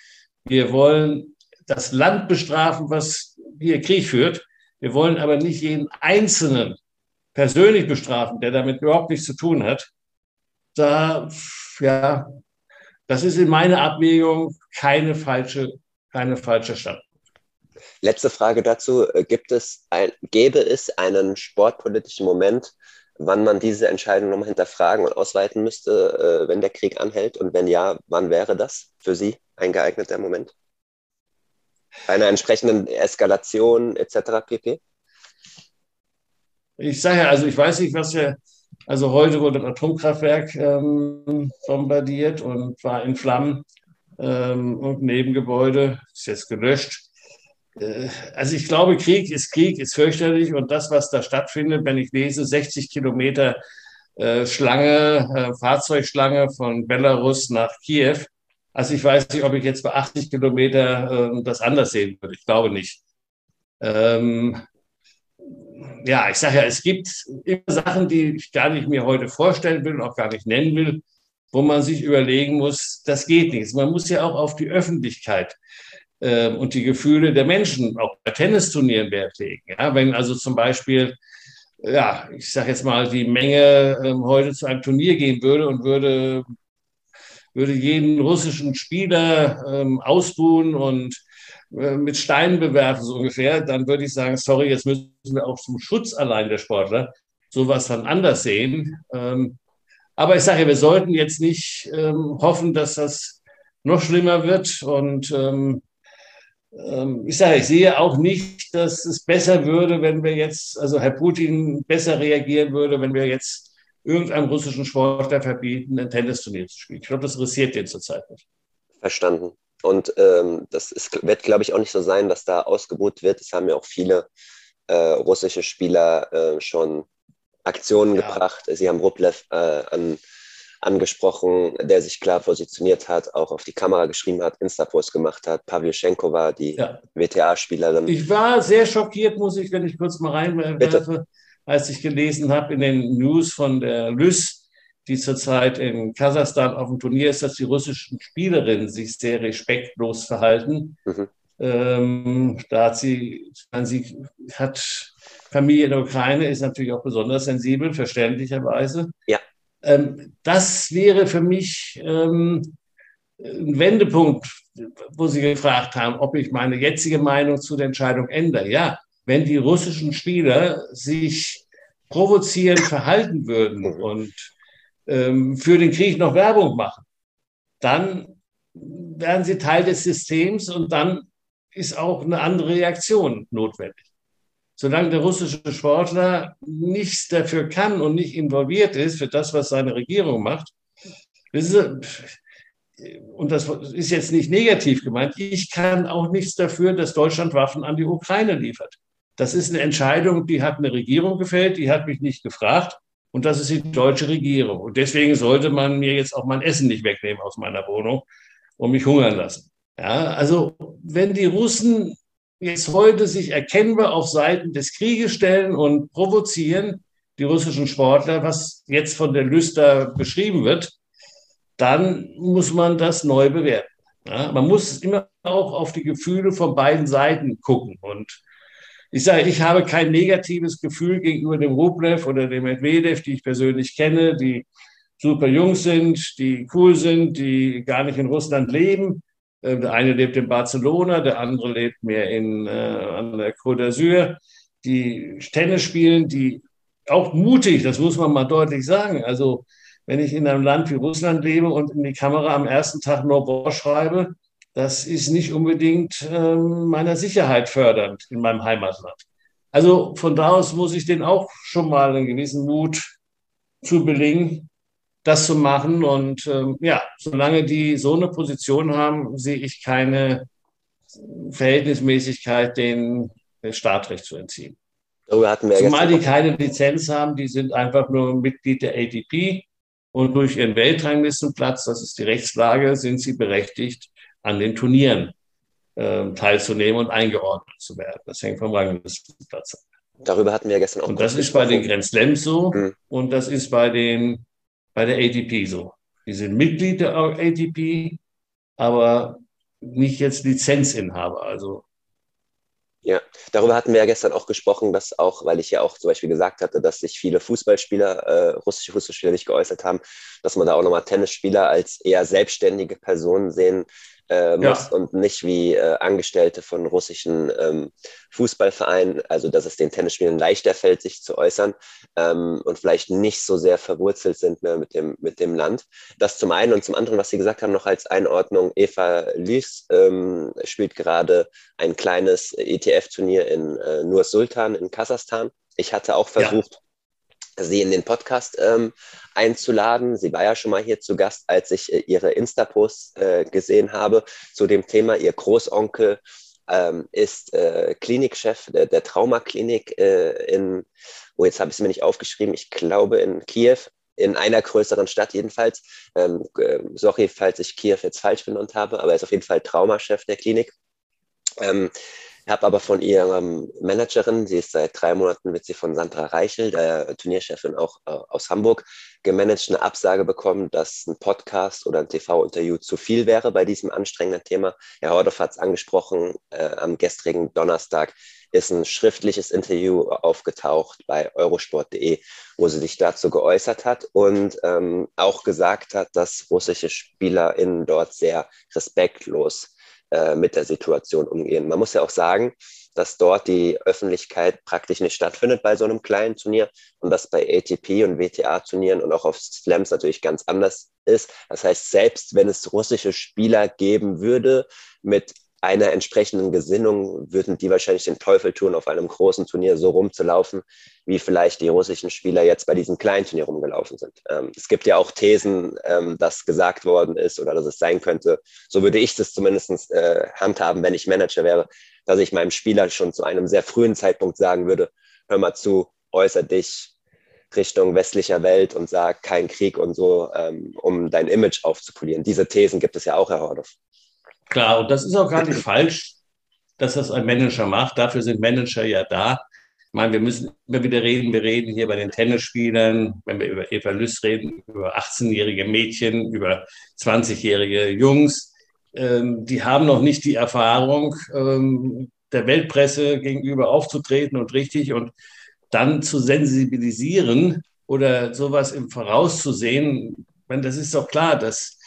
B: wir wollen das Land bestrafen, was hier Krieg führt. Wir wollen aber nicht jeden Einzelnen persönlich bestrafen, der damit überhaupt nichts zu tun hat. Da, ja, das ist in meiner Abwägung keine falsche, keine falsche Standpunkt.
A: Letzte Frage dazu. Gibt es ein, gäbe es einen sportpolitischen Moment, wann man diese Entscheidung nochmal hinterfragen und ausweiten müsste, äh, wenn der Krieg anhält? Und wenn ja, wann wäre das für Sie ein geeigneter Moment? Bei einer entsprechenden Eskalation etc. pp?
B: Ich sage ja, also ich weiß nicht, was wir, also heute wurde ein Atomkraftwerk ähm, bombardiert und war in Flammen ähm, und Nebengebäude ist jetzt gelöscht. Äh, also ich glaube, Krieg ist Krieg, ist fürchterlich und das, was da stattfindet, wenn ich lese, 60 Kilometer äh, Schlange, äh, Fahrzeugschlange von Belarus nach Kiew. Also ich weiß nicht, ob ich jetzt bei 80 Kilometer äh, das anders sehen würde. Ich glaube nicht. Ähm, ja, ich sage ja, es gibt immer Sachen, die ich gar nicht mir heute vorstellen will auch gar nicht nennen will, wo man sich überlegen muss, das geht nicht. Man muss ja auch auf die Öffentlichkeit äh, und die Gefühle der Menschen auch bei Tennisturnieren Wert legen. Ja, wenn also zum Beispiel, ja, ich sage jetzt mal, die Menge äh, heute zu einem Turnier gehen würde und würde, würde jeden russischen Spieler ähm, ausbuhen und äh, mit Steinen bewerfen, so ungefähr, dann würde ich sagen, sorry, jetzt müssen wir auch zum Schutz allein der Sportler sowas dann anders sehen. Ähm, aber ich sage, wir sollten jetzt nicht ähm, hoffen, dass das noch schlimmer wird und ähm, ich sage, ich sehe auch nicht, dass es besser würde, wenn wir jetzt, also Herr Putin besser reagieren würde, wenn wir jetzt irgendeinem russischen Sportler verbieten, ein Tennisturnier zu spielen. Ich glaube, das interessiert den zurzeit nicht.
A: Verstanden. Und ähm, das ist, wird, glaube ich, auch nicht so sein, dass da ausgebucht wird. Es haben ja auch viele äh, russische Spieler äh, schon Aktionen ja. gebracht. Sie haben Rublev äh, an angesprochen, der sich klar positioniert hat, auch auf die Kamera geschrieben hat, Insta-Post gemacht hat. Pavlyuchenko war die ja. WTA-Spielerin.
B: Ich war sehr schockiert, muss ich, wenn ich kurz mal reinwerfe, als ich gelesen habe in den News von der Lys, die zurzeit in Kasachstan auf dem Turnier ist, dass die russischen Spielerinnen sich sehr respektlos verhalten. Mhm. Ähm, da hat sie, sie hat Familie in der Ukraine, ist natürlich auch besonders sensibel, verständlicherweise.
A: Ja.
B: Ähm, das wäre für mich ähm, ein Wendepunkt, wo Sie gefragt haben, ob ich meine jetzige Meinung zu der Entscheidung ändere. Ja, wenn die russischen Spieler sich provozierend verhalten würden und ähm, für den Krieg noch Werbung machen, dann werden sie Teil des Systems und dann ist auch eine andere Reaktion notwendig solange der russische Sportler nichts dafür kann und nicht involviert ist für das, was seine Regierung macht, und das ist jetzt nicht negativ gemeint, ich kann auch nichts dafür, dass Deutschland Waffen an die Ukraine liefert. Das ist eine Entscheidung, die hat eine Regierung gefällt, die hat mich nicht gefragt. Und das ist die deutsche Regierung. Und deswegen sollte man mir jetzt auch mein Essen nicht wegnehmen aus meiner Wohnung und mich hungern lassen. Ja, also wenn die Russen jetzt heute sich erkennbar auf Seiten des Krieges stellen und provozieren, die russischen Sportler, was jetzt von der Lüster beschrieben wird, dann muss man das neu bewerten. Ja, man muss immer auch auf die Gefühle von beiden Seiten gucken. Und ich sage, ich habe kein negatives Gefühl gegenüber dem Rublev oder dem Medvedev, die ich persönlich kenne, die super jung sind, die cool sind, die gar nicht in Russland leben. Äh, der eine lebt in Barcelona, der andere lebt mehr in, äh, an der Côte d'Azur. Die Tennis spielen, die auch mutig, das muss man mal deutlich sagen. Also wenn ich in einem Land wie Russland lebe und in die Kamera am ersten Tag Nobor schreibe, das ist nicht unbedingt äh, meiner Sicherheit fördernd in meinem Heimatland. Also von da aus muss ich den auch schon mal einen gewissen Mut zu belegen, das zu machen. Und ähm, ja, solange die so eine Position haben, sehe ich keine Verhältnismäßigkeit, den Startrecht zu entziehen. Zumal die keine Lizenz haben, die sind einfach nur Mitglied der ATP und durch ihren Weltranglistenplatz, das ist die Rechtslage, sind sie berechtigt, an den Turnieren äh, teilzunehmen und eingeordnet zu werden. Das hängt vom Ranglistenplatz ab.
A: Darüber hatten wir gestern auch.
B: Und das ist bei den Grand Slams so mhm. und das ist bei, den, bei der ATP so. Die sind Mitglied der ATP, aber nicht jetzt Lizenzinhaber. Also
A: ja, darüber hatten wir ja gestern auch gesprochen, dass auch, weil ich ja auch zum Beispiel gesagt hatte, dass sich viele Fußballspieler, äh, russische Fußballspieler nicht geäußert haben, dass man da auch nochmal Tennisspieler als eher selbstständige Personen sehen äh, muss ja. und nicht wie äh, Angestellte von russischen ähm, Fußballvereinen, also dass es den Tennisspielern leichter fällt, sich zu äußern ähm, und vielleicht nicht so sehr verwurzelt sind mehr mit dem, mit dem Land. Das zum einen und zum anderen, was Sie gesagt haben, noch als Einordnung, Eva Lys ähm, spielt gerade ein kleines ETF-Turnier in äh, Nur Sultan in Kasachstan. Ich hatte auch versucht, ja sie in den Podcast ähm, einzuladen. Sie war ja schon mal hier zu Gast, als ich äh, ihre Insta-Post äh, gesehen habe zu dem Thema. Ihr Großonkel ähm, ist äh, Klinikchef der, der Traumaklinik äh, in, oh, jetzt habe ich es mir nicht aufgeschrieben, ich glaube in Kiew, in einer größeren Stadt jedenfalls. Ähm, äh, sorry, falls ich Kiew jetzt falsch benannt habe, aber er ist auf jeden Fall Traumachef der Klinik. Ähm, habe aber von ihrem Managerin, sie ist seit drei Monaten, wird sie von Sandra Reichel, der Turnierchefin auch äh, aus Hamburg, gemanagt, eine Absage bekommen, dass ein Podcast oder ein TV-Interview zu viel wäre bei diesem anstrengenden Thema. Herr Hordorf hat es angesprochen, äh, am gestrigen Donnerstag ist ein schriftliches Interview aufgetaucht bei eurosport.de, wo sie sich dazu geäußert hat und ähm, auch gesagt hat, dass russische SpielerInnen dort sehr respektlos äh, mit der Situation umgehen. Man muss ja auch sagen, dass dort die Öffentlichkeit praktisch nicht stattfindet bei so einem kleinen Turnier und das bei ATP und WTA-Turnieren und auch auf Slams natürlich ganz anders ist. Das heißt, selbst wenn es russische Spieler geben würde mit einer entsprechenden Gesinnung würden die wahrscheinlich den Teufel tun, auf einem großen Turnier so rumzulaufen, wie vielleicht die russischen Spieler jetzt bei diesem kleinen Turnier rumgelaufen sind. Ähm, es gibt ja auch Thesen, ähm, dass gesagt worden ist oder dass es sein könnte, so würde ich es zumindest äh, handhaben, wenn ich Manager wäre, dass ich meinem Spieler schon zu einem sehr frühen Zeitpunkt sagen würde, hör mal zu, äußer dich Richtung westlicher Welt und sag kein Krieg und so, ähm, um dein Image aufzupolieren. Diese Thesen gibt es ja auch, Herr Hordorf.
B: Klar, und das ist auch gar nicht falsch, dass das ein Manager macht. Dafür sind Manager ja da. Ich meine, wir müssen immer wieder reden. Wir reden hier bei den Tennisspielern, wenn wir über Eva Lüss reden, über 18-jährige Mädchen, über 20-jährige Jungs. Ähm, die haben noch nicht die Erfahrung, ähm, der Weltpresse gegenüber aufzutreten und richtig und dann zu sensibilisieren oder sowas im Voraus zu sehen. Ich meine, das ist doch klar, dass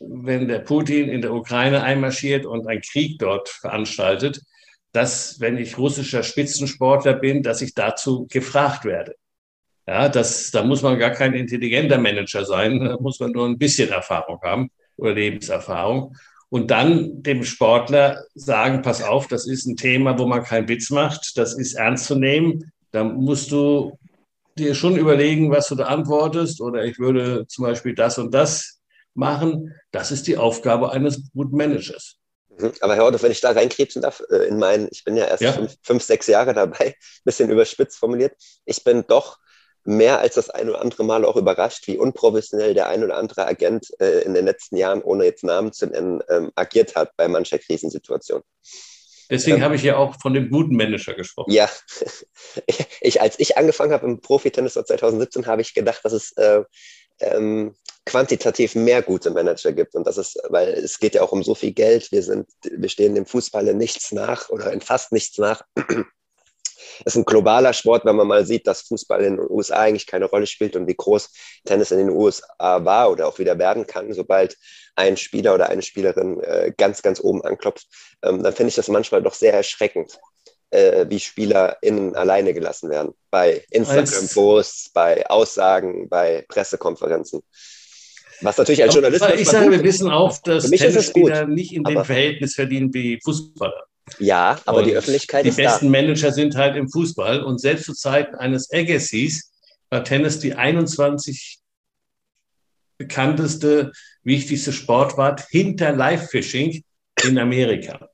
B: wenn der Putin in der Ukraine einmarschiert und einen Krieg dort veranstaltet, dass, wenn ich russischer Spitzensportler bin, dass ich dazu gefragt werde. Ja, das, da muss man gar kein intelligenter Manager sein, da muss man nur ein bisschen Erfahrung haben oder Lebenserfahrung. Und dann dem Sportler sagen, pass auf, das ist ein Thema, wo man keinen Witz macht, das ist ernst zu nehmen. Da musst du dir schon überlegen, was du da antwortest. Oder ich würde zum Beispiel das und das machen. Das ist die Aufgabe eines guten Managers.
A: Mhm. Aber Herr Otto, wenn ich da reinkrebsen darf, äh, in meinen, ich bin ja erst ja. Fünf, fünf, sechs Jahre dabei, bisschen überspitzt formuliert, ich bin doch mehr als das ein oder andere Mal auch überrascht, wie unprofessionell der ein oder andere Agent äh, in den letzten Jahren, ohne jetzt Namen zu nennen, ähm, agiert hat bei mancher Krisensituation.
B: Deswegen ähm, habe ich ja auch von dem guten Manager gesprochen.
A: Ja, ich, als ich angefangen habe im Profi-Tennis 2017, habe ich gedacht, dass es äh, ähm, quantitativ mehr gute Manager gibt. Und das ist, weil es geht ja auch um so viel Geld. Wir sind, wir stehen dem Fußball in nichts nach oder in fast nichts nach. Es ist ein globaler Sport, wenn man mal sieht, dass Fußball in den USA eigentlich keine Rolle spielt und wie groß Tennis in den USA war oder auch wieder werden kann, sobald ein Spieler oder eine Spielerin äh, ganz, ganz oben anklopft, ähm, dann finde ich das manchmal doch sehr erschreckend, äh, wie SpielerInnen alleine gelassen werden. Bei Instagram-Posts, bei Aussagen, bei Pressekonferenzen. Was natürlich als Journalist.
B: Ich sage, wir wissen auch, dass Tennisspieler nicht in dem Verhältnis verdienen wie Fußballer.
A: Ja, aber und die Öffentlichkeit
B: die ist Die besten da. Manager sind halt im Fußball. Und selbst zu Zeiten eines Agassiz war Tennis die 21 bekannteste, wichtigste Sportwart hinter Live-Fishing in Amerika.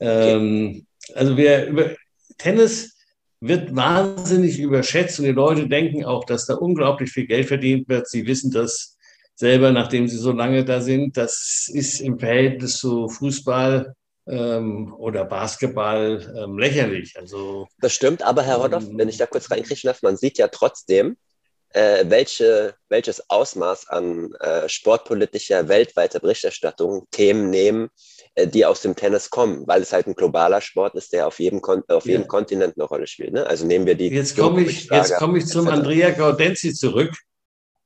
B: Ähm, also wir über Tennis wird wahnsinnig überschätzt und die Leute denken auch, dass da unglaublich viel Geld verdient wird. Sie wissen das selber, nachdem sie so lange da sind. Das ist im Verhältnis zu Fußball ähm, oder Basketball ähm, lächerlich. Also,
A: das stimmt, aber Herr Rodolf, ähm, wenn ich da kurz reinkriechen darf, man sieht ja trotzdem, äh, welche, welches Ausmaß an äh, sportpolitischer weltweiter Berichterstattung Themen nehmen, die aus dem Tennis kommen, weil es halt ein globaler Sport ist, der auf jedem, Kon auf jedem ja. Kontinent eine Rolle spielt. Ne? Also nehmen wir die.
B: Jetzt komme ich, jetzt komm ich zum Andrea Gaudenzi zurück.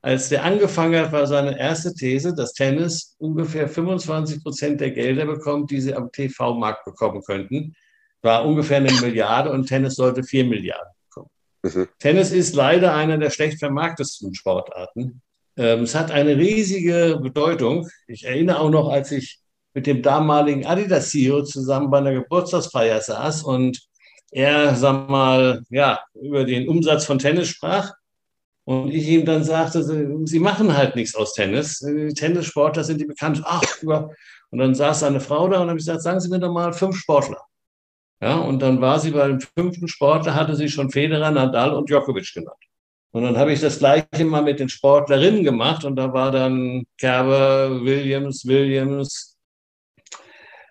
B: Als der angefangen hat, war seine erste These, dass Tennis ungefähr 25 Prozent der Gelder bekommt, die sie am TV-Markt bekommen könnten. War ungefähr eine Milliarde und Tennis sollte vier Milliarden bekommen. Mhm. Tennis ist leider einer der schlecht vermarktesten Sportarten. Ähm, es hat eine riesige Bedeutung. Ich erinnere auch noch, als ich mit dem damaligen Adidas-CEO zusammen bei einer Geburtstagsfeier saß und er, sag mal, ja, über den Umsatz von Tennis sprach und ich ihm dann sagte, sie machen halt nichts aus Tennis. Tennissportler sind die bekannt. Ach, und dann saß eine Frau da und habe ich gesagt, sagen Sie mir doch mal fünf Sportler. Ja, und dann war sie bei dem fünften Sportler, hatte sie schon Federer, Nadal und Djokovic genannt. Und dann habe ich das gleiche mal mit den Sportlerinnen gemacht und da war dann Kerber, Williams, Williams,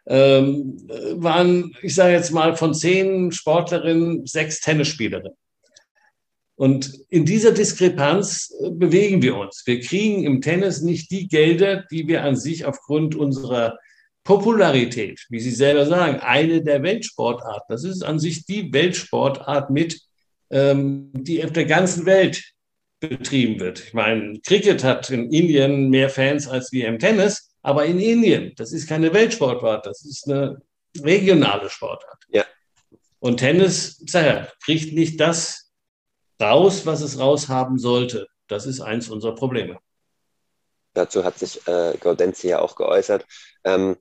B: ähm, waren, ich sage jetzt mal, von zehn Sportlerinnen sechs Tennisspielerinnen. Und in dieser Diskrepanz äh, bewegen wir uns. Wir kriegen im Tennis nicht die Gelder, die wir an sich aufgrund unserer Popularität, wie Sie selber sagen, eine der Weltsportarten. Das ist an sich die Weltsportart mit, ähm, die auf der ganzen Welt betrieben wird. Ich meine, Cricket hat in Indien mehr Fans als wir im Tennis, aber in Indien, das ist keine Weltsportart, das ist eine regionale Sportart.
A: Ja.
B: Und Tennis, sag ja, kriegt nicht das raus, was es raushaben sollte. Das ist eins unserer Probleme.
A: Dazu hat sich äh, Gaudenzi ja auch geäußert. Ähm,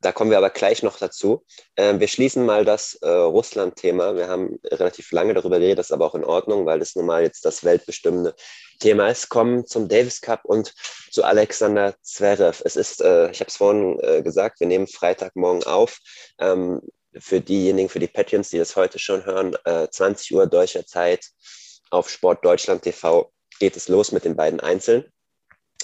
A: da kommen wir aber gleich noch dazu. Ähm, wir schließen mal das äh, Russland-Thema. Wir haben relativ lange darüber geredet, das ist aber auch in Ordnung, weil das nun mal jetzt das weltbestimmende Thema ist. Kommen zum Davis Cup und zu Alexander Zverev. Es ist, äh, ich habe es vorhin äh, gesagt, wir nehmen Freitagmorgen auf. Ähm, für diejenigen, für die Patreons, die das heute schon hören, 20 äh, Uhr deutscher Zeit auf Sport Deutschland TV geht es los mit den beiden Einzeln.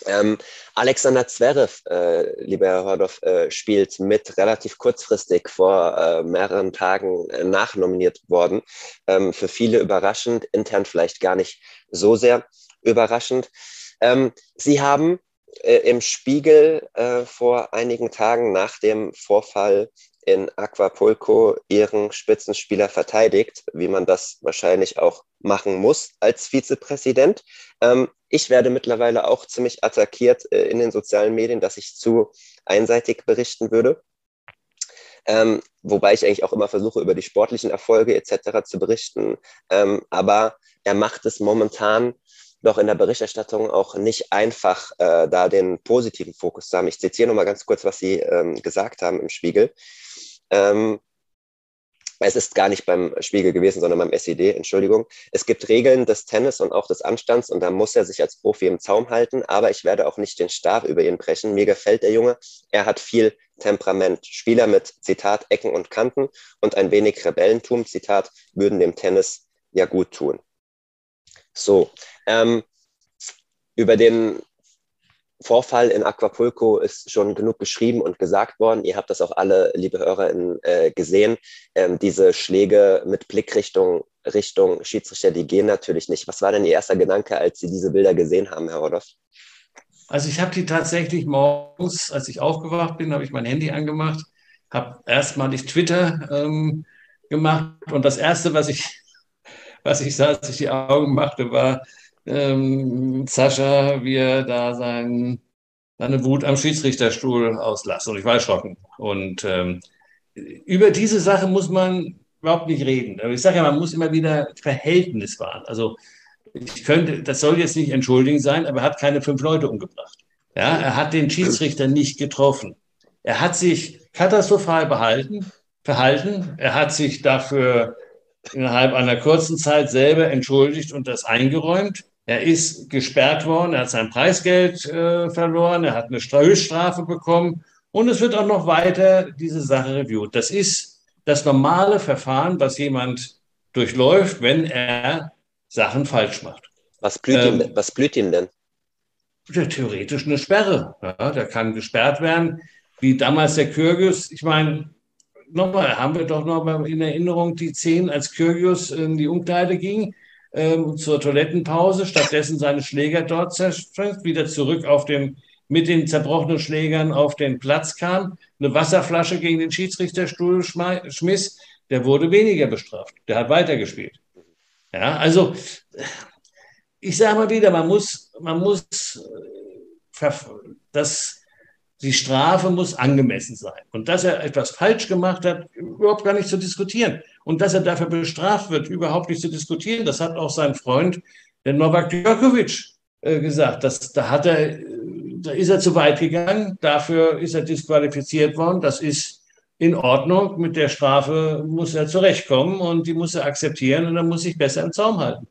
A: Ähm, Alexander Zverev, äh, lieber Herr Hordorf, äh, spielt mit relativ kurzfristig vor äh, mehreren Tagen äh, nachnominiert worden. Ähm, für viele überraschend, intern vielleicht gar nicht so sehr überraschend. Ähm, Sie haben äh, im Spiegel äh, vor einigen Tagen nach dem Vorfall in Aquapulco ihren Spitzenspieler verteidigt, wie man das wahrscheinlich auch machen muss als Vizepräsident. Ähm, ich werde mittlerweile auch ziemlich attackiert äh, in den sozialen Medien, dass ich zu einseitig berichten würde. Ähm, wobei ich eigentlich auch immer versuche, über die sportlichen Erfolge etc. zu berichten. Ähm, aber er macht es momentan doch in der Berichterstattung auch nicht einfach, äh, da den positiven Fokus zu haben. Ich zitiere nochmal ganz kurz, was Sie ähm, gesagt haben im Spiegel. Ähm, es ist gar nicht beim Spiegel gewesen, sondern beim SED, Entschuldigung. Es gibt Regeln des Tennis und auch des Anstands und da muss er sich als Profi im Zaum halten, aber ich werde auch nicht den Stab über ihn brechen. Mir gefällt der Junge. Er hat viel Temperament. Spieler mit, Zitat, Ecken und Kanten und ein wenig Rebellentum, Zitat, würden dem Tennis ja gut tun. So, ähm, über den Vorfall in Acapulco ist schon genug geschrieben und gesagt worden. Ihr habt das auch alle, liebe HörerInnen, äh, gesehen. Ähm, diese Schläge mit Blickrichtung Richtung Schiedsrichter, die gehen natürlich nicht. Was war denn Ihr erster Gedanke, als Sie diese Bilder gesehen haben, Herr Rodolf?
B: Also ich habe die tatsächlich morgens, als ich aufgewacht bin, habe ich mein Handy angemacht, habe erstmalig Twitter ähm, gemacht und das Erste, was ich, was ich sah, als ich die Augen machte, war ähm, Sascha, wie er da sein, seine Wut am Schiedsrichterstuhl auslässt. Und ich war erschrocken. Und ähm, über diese Sache muss man überhaupt nicht reden. Aber ich sage ja, man muss immer wieder Verhältnis wahren. Also ich könnte, das soll jetzt nicht entschuldigend sein, aber er hat keine fünf Leute umgebracht. Ja, er hat den Schiedsrichter nicht getroffen. Er hat sich katastrophal behalten, verhalten. Er hat sich dafür innerhalb einer kurzen Zeit selber entschuldigt und das eingeräumt. Er ist gesperrt worden, er hat sein Preisgeld äh, verloren, er hat eine Höchststrafe bekommen und es wird auch noch weiter diese Sache reviewt. Das ist das normale Verfahren, was jemand durchläuft, wenn er Sachen falsch macht.
A: Was blüht, ähm, ihm, was blüht ihm denn?
B: Theoretisch eine Sperre. Ja, der kann gesperrt werden, wie damals der Kyrgios. Ich meine, nochmal, haben wir doch noch mal in Erinnerung die Szenen, als Kyrgios in die Umkleide ging ähm, zur Toilettenpause, stattdessen seine Schläger dort zerstört, wieder zurück auf den, mit den zerbrochenen Schlägern auf den Platz kam, eine Wasserflasche gegen den Schiedsrichterstuhl schmiss, der wurde weniger bestraft. Der hat weitergespielt. Ja, also ich sage mal wieder, man muss, man muss äh, das, die Strafe muss angemessen sein. Und dass er etwas falsch gemacht hat, überhaupt gar nicht zu diskutieren. Und dass er dafür bestraft wird, überhaupt nicht zu diskutieren, das hat auch sein Freund, der Novak Djokovic, äh, gesagt. Das, da, hat er, da ist er zu weit gegangen, dafür ist er disqualifiziert worden. Das ist in Ordnung, mit der Strafe muss er zurechtkommen und die muss er akzeptieren und dann muss sich besser im Zaum halten.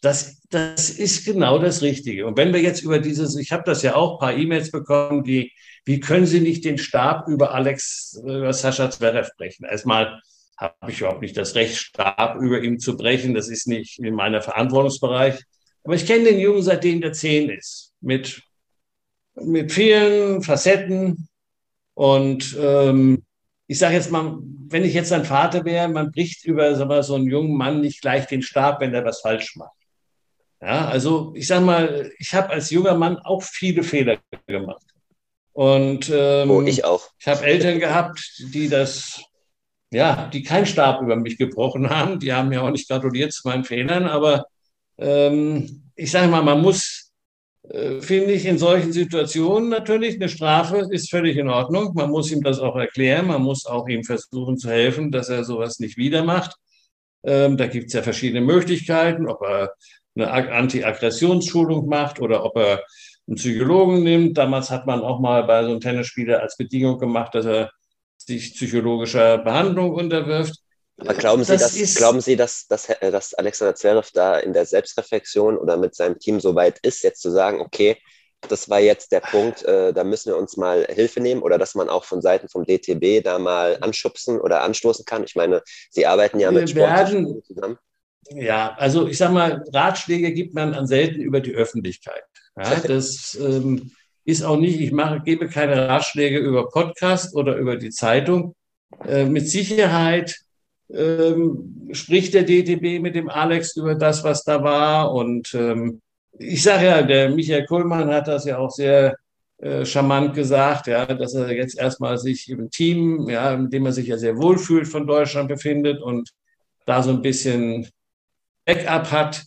B: Das, das ist genau das Richtige. Und wenn wir jetzt über dieses, ich habe das ja auch, ein paar E-Mails bekommen, die, wie können Sie nicht den Stab über Alex, über Sascha Zverev brechen? Erstmal habe ich überhaupt nicht das Recht, Stab über ihm zu brechen. Das ist nicht in meiner Verantwortungsbereich. Aber ich kenne den Jungen, seitdem der zehn ist, mit, mit vielen Facetten. Und ähm, ich sage jetzt mal, wenn ich jetzt ein Vater wäre, man bricht über mal, so einen jungen Mann nicht gleich den Stab, wenn er was falsch macht. Ja, also ich sage mal, ich habe als junger Mann auch viele Fehler gemacht. Und ähm,
A: oh, ich auch.
B: Ich habe Eltern gehabt, die das ja, die keinen Stab über mich gebrochen haben. Die haben mir auch nicht gratuliert zu meinen Fehlern, aber ähm, ich sage mal, man muss, äh, finde ich, in solchen Situationen natürlich, eine Strafe ist völlig in Ordnung. Man muss ihm das auch erklären, man muss auch ihm versuchen zu helfen, dass er sowas nicht wieder macht. Ähm, da gibt es ja verschiedene Möglichkeiten, ob er eine Anti-Aggressionsschulung macht oder ob er einen Psychologen nimmt. Damals hat man auch mal bei so einem Tennisspieler als Bedingung gemacht, dass er sich psychologischer Behandlung unterwirft.
A: Aber glauben Sie, das dass, glauben Sie dass, dass, dass Alexander Zverev da in der Selbstreflexion oder mit seinem Team so weit ist, jetzt zu sagen, okay, das war jetzt der Punkt, äh, da müssen wir uns mal Hilfe nehmen oder dass man auch von Seiten vom DTB da mal anschubsen oder anstoßen kann? Ich meine, Sie arbeiten ja mit
B: Sportlern zusammen. Ja, also ich sage mal, Ratschläge gibt man an selten über die Öffentlichkeit. Ja, das ähm, ist auch nicht, ich mache, gebe keine Ratschläge über Podcast oder über die Zeitung. Äh, mit Sicherheit ähm, spricht der DTB mit dem Alex über das, was da war. Und ähm, ich sage ja, der Michael Kohlmann hat das ja auch sehr äh, charmant gesagt, ja, dass er jetzt erstmal sich im Team, ja, mit dem er sich ja sehr wohlfühlt von Deutschland befindet und da so ein bisschen Backup hat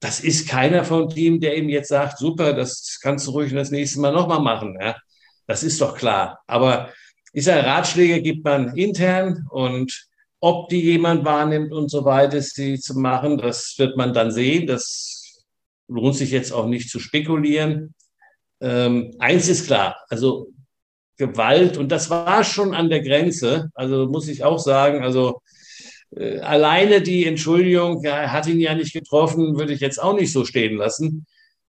B: das ist keiner von dem, der ihm jetzt sagt, super, das kannst du ruhig das nächste Mal nochmal machen. Ja? Das ist doch klar. Aber ich sage, Ratschläge gibt man intern und ob die jemand wahrnimmt und so weiter, sie zu machen, das wird man dann sehen. Das lohnt sich jetzt auch nicht zu spekulieren. Ähm, eins ist klar, also Gewalt, und das war schon an der Grenze, also muss ich auch sagen, also alleine die Entschuldigung, er hat ihn ja nicht getroffen, würde ich jetzt auch nicht so stehen lassen.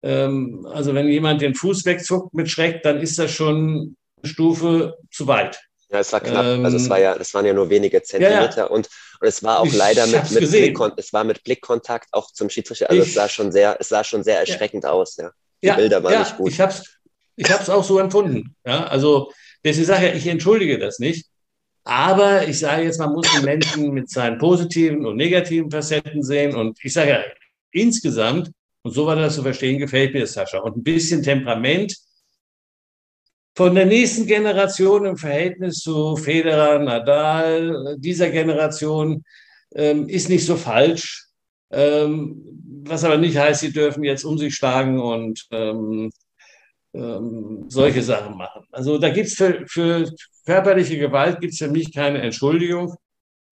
B: Ähm, also wenn jemand den Fuß wegzuckt mit Schreck, dann ist das schon eine Stufe zu weit.
A: Ja, es war knapp. Ähm, also es war ja, das waren ja nur wenige Zentimeter ja, ja. Und, und es war auch leider mit, mit Blickkontakt, es war mit Blickkontakt auch zum Schiedsrichter. Also ich, es sah schon sehr, es sah schon sehr erschreckend ja. aus, ja.
B: Die Bilder waren nicht gut. Ich habe es ich hab's auch so empfunden. Ja, also deswegen sage ich, ich entschuldige das nicht. Aber ich sage jetzt, man muss den Menschen mit seinen positiven und negativen Facetten sehen. Und ich sage ja, insgesamt, und so war das zu verstehen, gefällt mir das, Sascha. Und ein bisschen Temperament von der nächsten Generation im Verhältnis zu Federer, Nadal, dieser Generation, ähm, ist nicht so falsch. Ähm, was aber nicht heißt, sie dürfen jetzt um sich schlagen und ähm, ähm, solche Sachen machen. Also da gibt es für, für körperliche Gewalt gibt es für mich keine Entschuldigung.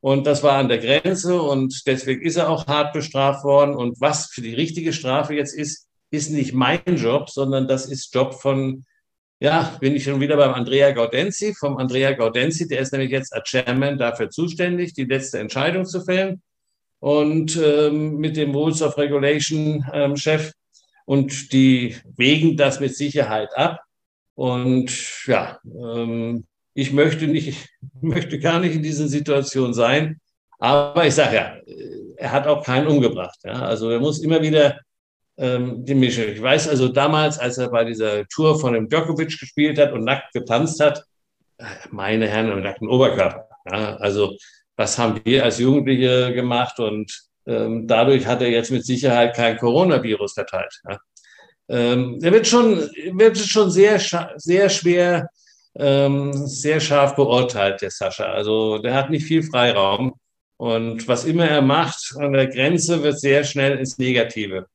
B: Und das war an der Grenze und deswegen ist er auch hart bestraft worden. Und was für die richtige Strafe jetzt ist, ist nicht mein Job, sondern das ist Job von, ja, bin ich schon wieder beim Andrea Gaudenzi, vom Andrea Gaudenzi, der ist nämlich jetzt als Chairman dafür zuständig, die letzte Entscheidung zu fällen. Und ähm, mit dem Rules of Regulation ähm, Chef und die wägen das mit Sicherheit ab. Und ja, ähm, ich möchte nicht, ich möchte gar nicht in dieser Situation sein. Aber ich sage ja, er hat auch keinen umgebracht. Ja? Also er muss immer wieder ähm, die Mische. Ich weiß also damals, als er bei dieser Tour von dem Djokovic gespielt hat und nackt getanzt hat, äh, meine Herren im nackten Oberkörper. Ja? Also was haben wir als Jugendliche gemacht und dadurch hat er jetzt mit Sicherheit kein Coronavirus verteilt. Ja. Ähm, er wird schon, wird schon sehr, sehr schwer, ähm, sehr scharf beurteilt, der Sascha. Also der hat nicht viel Freiraum. Und was immer er macht an der Grenze, wird sehr schnell ins Negative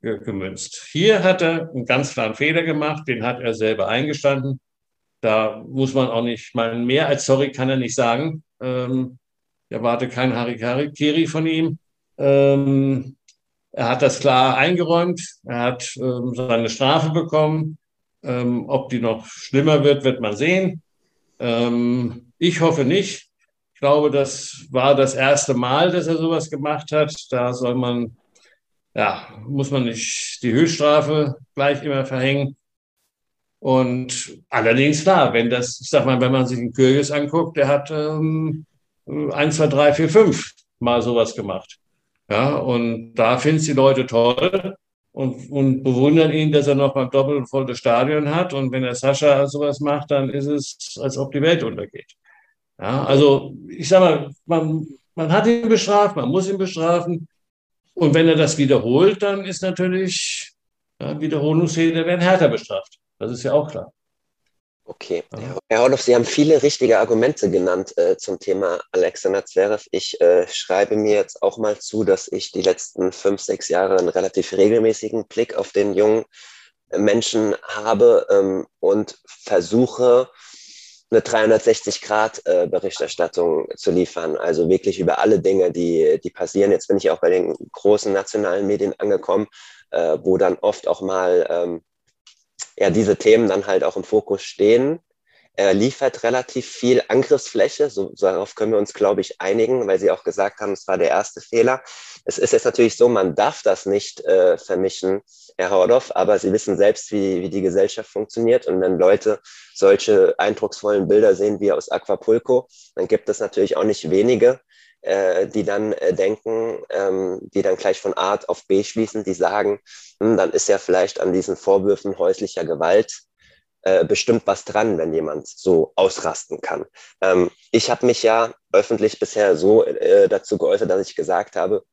B: gemünzt. Hier hat er einen ganz klaren Fehler gemacht, den hat er selber eingestanden. Da muss man auch nicht, mal mehr als sorry kann er nicht sagen. Ähm, ich erwarte kein Harikari von ihm. Ähm, er hat das klar eingeräumt. Er hat ähm, seine Strafe bekommen. Ähm, ob die noch schlimmer wird, wird man sehen. Ähm, ich hoffe nicht. Ich glaube, das war das erste Mal, dass er sowas gemacht hat. Da soll man, ja, muss man nicht die Höchststrafe gleich immer verhängen. Und allerdings klar, wenn das, ich sag mal, wenn man sich den Kyrgyz anguckt, der hat ähm, 1, 2, 3, 4, 5 mal sowas gemacht. Ja, und da finden die Leute toll und, und bewundern ihn, dass er noch mal doppelt volles Stadion hat. Und wenn der Sascha sowas macht, dann ist es, als ob die Welt untergeht. Ja, also ich sage mal, man, man hat ihn bestraft, man muss ihn bestrafen. Und wenn er das wiederholt, dann ist natürlich ja, Wiederholungstäter werden härter bestraft. Das ist ja auch klar.
A: Okay. Ja. Herr Horloff, Sie haben viele richtige Argumente genannt äh, zum Thema Alexander Zverev. Ich äh, schreibe mir jetzt auch mal zu, dass ich die letzten fünf, sechs Jahre einen relativ regelmäßigen Blick auf den jungen äh, Menschen habe ähm, und versuche, eine 360-Grad-Berichterstattung äh, zu liefern. Also wirklich über alle Dinge, die, die passieren. Jetzt bin ich auch bei den großen nationalen Medien angekommen, äh, wo dann oft auch mal ähm, ja, diese Themen dann halt auch im Fokus stehen. Er liefert relativ viel Angriffsfläche, so, darauf können wir uns, glaube ich, einigen, weil Sie auch gesagt haben, es war der erste Fehler. Es ist jetzt natürlich so, man darf das nicht äh, vermischen, Herr Hordorf, aber Sie wissen selbst, wie, wie die Gesellschaft funktioniert. Und wenn Leute solche eindrucksvollen Bilder sehen wie aus Aquapulco, dann gibt es natürlich auch nicht wenige, die dann äh, denken, ähm, die dann gleich von A auf B schließen, die sagen, hm, dann ist ja vielleicht an diesen Vorwürfen häuslicher Gewalt äh, bestimmt was dran, wenn jemand so ausrasten kann. Ähm, ich habe mich ja öffentlich bisher so äh, dazu geäußert, dass ich gesagt habe,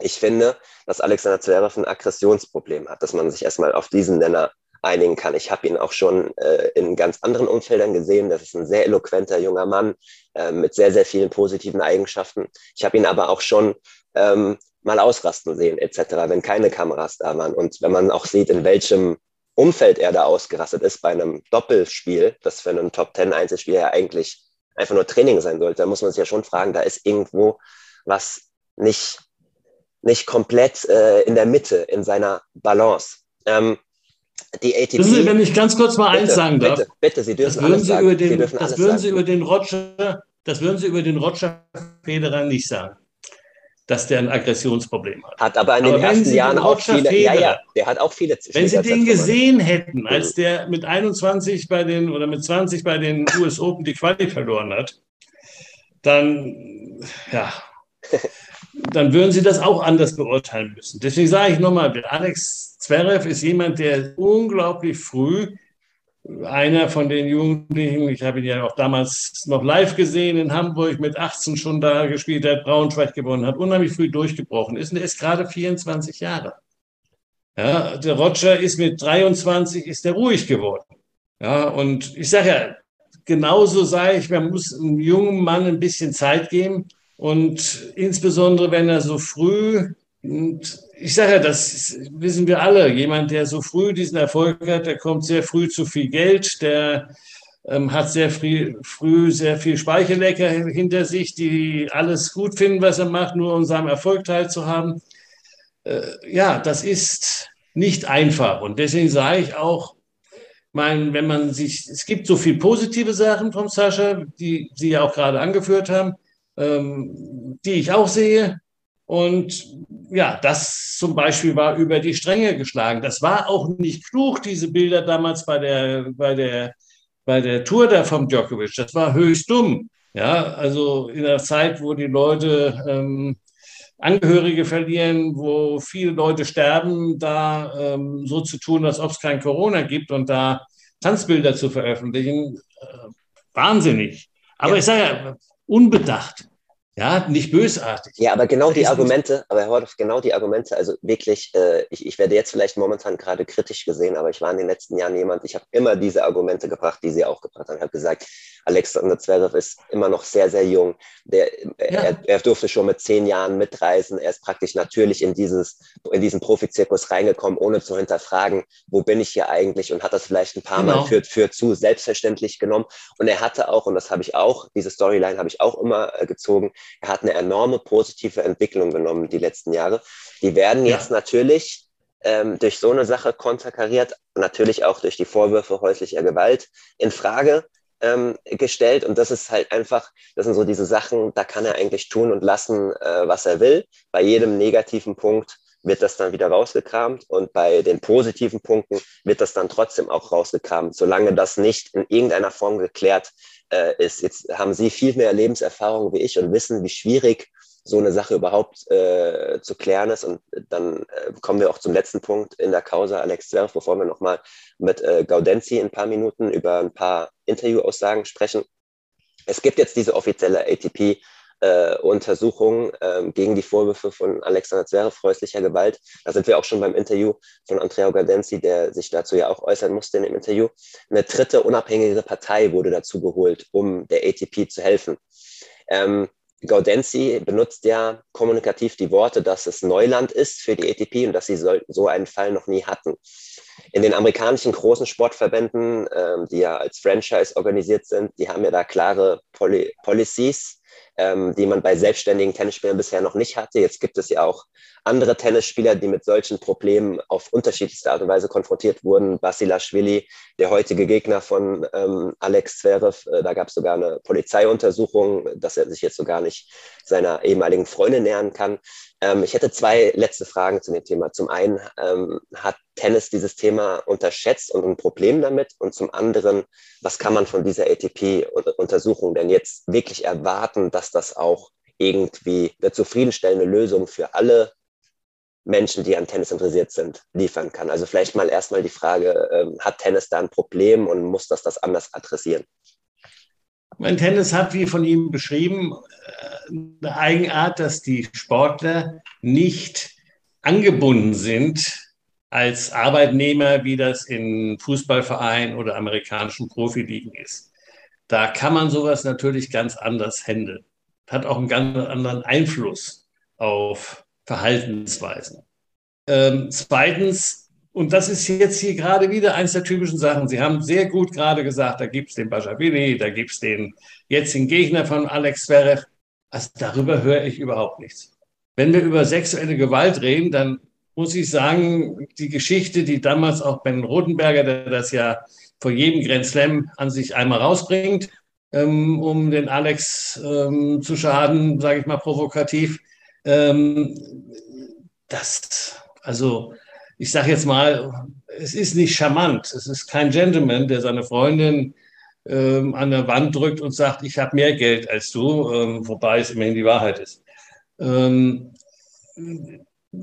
A: ich finde, dass Alexander Zverev ein Aggressionsproblem hat, dass man sich erstmal auf diesen Nenner einigen kann. Ich habe ihn auch schon äh, in ganz anderen Umfeldern gesehen. Das ist ein sehr eloquenter junger Mann äh, mit sehr, sehr vielen positiven Eigenschaften. Ich habe ihn aber auch schon ähm, mal ausrasten sehen, etc., wenn keine Kameras da waren. Und wenn man auch sieht, in welchem Umfeld er da ausgerastet ist bei einem Doppelspiel, das für einen Top Ten Einzelspiel ja eigentlich einfach nur Training sein sollte, da muss man sich ja schon fragen, da ist irgendwo was nicht, nicht komplett äh, in der Mitte, in seiner Balance. Ähm,
B: die ATP. Sie, wenn ich ganz kurz mal bitte, eins sagen darf.
A: Bitte, bitte Sie dürfen
B: das würden Sie Über den, das würden sagen. Sie über den Roger, das würden Sie über den Roger Federer nicht sagen. dass der ein Aggressionsproblem hat.
A: Hat aber in aber den ersten Jahren auch viele,
B: Federer,
A: ja, ja, der hat auch viele
B: Wenn Sie den gesehen hätten, als der mit 21 bei den oder mit 20 bei den US Open die Quali verloren hat, dann, ja, dann würden Sie das auch anders beurteilen müssen. Deswegen sage ich nochmal, Alex Zverev ist jemand, der unglaublich früh einer von den Jugendlichen, ich habe ihn ja auch damals noch live gesehen in Hamburg, mit 18 schon da gespielt, hat Braunschweig gewonnen, hat unheimlich früh durchgebrochen ist und er ist gerade 24 Jahre. Ja, der Roger ist mit 23, ist der ruhig geworden. Ja, und ich sage ja, genauso sage ich, man muss einem jungen Mann ein bisschen Zeit geben und insbesondere, wenn er so früh und ich sage ja, das wissen wir alle. Jemand, der so früh diesen Erfolg hat, der kommt sehr früh zu viel Geld, der ähm, hat sehr früh, früh sehr viel Speichellecker hinter sich, die alles gut finden, was er macht, nur um seinem Erfolg teilzuhaben. Äh, ja, das ist nicht einfach. Und deswegen sage ich auch, mein, wenn man sich, es gibt so viele positive Sachen vom Sascha, die Sie ja auch gerade angeführt haben, ähm, die ich auch sehe. Und ja, das zum Beispiel war über die Stränge geschlagen. Das war auch nicht klug, diese Bilder damals bei der, bei der, bei der Tour da vom Djokovic. Das war höchst dumm. Ja, also in der Zeit, wo die Leute ähm, Angehörige verlieren, wo viele Leute sterben, da ähm, so zu tun, als ob es kein Corona gibt und da Tanzbilder zu veröffentlichen, äh, wahnsinnig. Aber ja. ich sage ja, unbedacht. Ja, nicht bösartig.
A: Ja, aber genau die Argumente, aber Herr Hordorf, genau die Argumente, also wirklich, äh, ich, ich werde jetzt vielleicht momentan gerade kritisch gesehen, aber ich war in den letzten Jahren jemand, ich habe immer diese Argumente gebracht, die Sie auch gebracht haben. Ich habe gesagt, Alexander Zverev ist immer noch sehr, sehr jung. Der, ja. er, er, durfte schon mit zehn Jahren mitreisen. Er ist praktisch natürlich in, dieses, in diesen Profizirkus reingekommen, ohne zu hinterfragen, wo bin ich hier eigentlich und hat das vielleicht ein paar genau. Mal für, für zu selbstverständlich genommen. Und er hatte auch, und das habe ich auch, diese Storyline habe ich auch immer äh, gezogen, er hat eine enorme positive Entwicklung genommen die letzten Jahre. Die werden ja. jetzt natürlich ähm, durch so eine Sache konterkariert, natürlich auch durch die Vorwürfe häuslicher Gewalt in Frage ähm, gestellt. Und das ist halt einfach, das sind so diese Sachen, da kann er eigentlich tun und lassen, äh, was er will. Bei jedem negativen Punkt wird das dann wieder rausgekramt und bei den positiven Punkten wird das dann trotzdem auch rausgekramt, solange das nicht in irgendeiner Form geklärt äh, ist. Jetzt haben Sie viel mehr Lebenserfahrung wie ich und wissen, wie schwierig so eine Sache überhaupt äh, zu klären ist. Und dann äh, kommen wir auch zum letzten Punkt in der Causa Alex Zwerf, bevor wir nochmal mit äh, Gaudenzi in ein paar Minuten über ein paar Interviewaussagen sprechen. Es gibt jetzt diese offizielle ATP äh, Untersuchung ähm, gegen die Vorwürfe von Alexander Zverev häuslicher Gewalt. Da sind wir auch schon beim Interview von Andrea Gardenzi, der sich dazu ja auch äußern musste in dem Interview. Eine dritte unabhängige Partei wurde dazu geholt, um der ATP zu helfen. Ähm, Gaudenzi benutzt ja kommunikativ die Worte, dass es Neuland ist für die ATP und dass sie so, so einen Fall noch nie hatten. In den amerikanischen großen Sportverbänden, ähm, die ja als Franchise organisiert sind, die haben ja da klare Poli Policies, ähm, die man bei selbstständigen Tennisspielern bisher noch nicht hatte. Jetzt gibt es ja auch andere Tennisspieler, die mit solchen Problemen auf unterschiedlichste Art und Weise konfrontiert wurden. Basilashvili, der heutige Gegner von ähm, Alex Zverev, äh, da gab es sogar eine Polizeiuntersuchung, dass er sich jetzt sogar nicht seiner ehemaligen Freundin nähern kann. Ähm, ich hätte zwei letzte Fragen zu dem Thema. Zum einen ähm, hat Tennis dieses Thema unterschätzt und ein Problem damit? Und zum anderen, was kann man von dieser ATP-Untersuchung denn jetzt wirklich erwarten, dass das auch irgendwie eine zufriedenstellende Lösung für alle Menschen, die an Tennis interessiert sind, liefern kann. Also vielleicht mal erstmal die Frage, ähm, hat Tennis da ein Problem und muss das das anders adressieren?
B: Mein Tennis hat, wie von ihm beschrieben, äh, eine Eigenart, dass die Sportler nicht angebunden sind als Arbeitnehmer, wie das in Fußballvereinen oder amerikanischen Profiligen ist. Da kann man sowas natürlich ganz anders handeln. Hat auch einen ganz anderen Einfluss auf Verhaltensweisen. Ähm, zweitens, und das ist jetzt hier gerade wieder eines der typischen Sachen. Sie haben sehr gut gerade gesagt, da gibt es den Bajabili, da gibt es den jetzigen Gegner von Alex Zverev. Also darüber höre ich überhaupt nichts. Wenn wir über sexuelle Gewalt reden, dann muss ich sagen, die Geschichte, die damals auch Ben Rotenberger, der das ja vor jedem Grand Slam an sich einmal rausbringt, ähm, um den Alex ähm, zu schaden, sage ich mal provokativ, Ähm, das, also ich sage jetzt mal, es ist nicht charmant. Es ist kein Gentleman, der seine Freundin ähm, an der Wand drückt und sagt, ich habe mehr Geld als du, ähm, wobei es immerhin die Wahrheit ist. Ähm,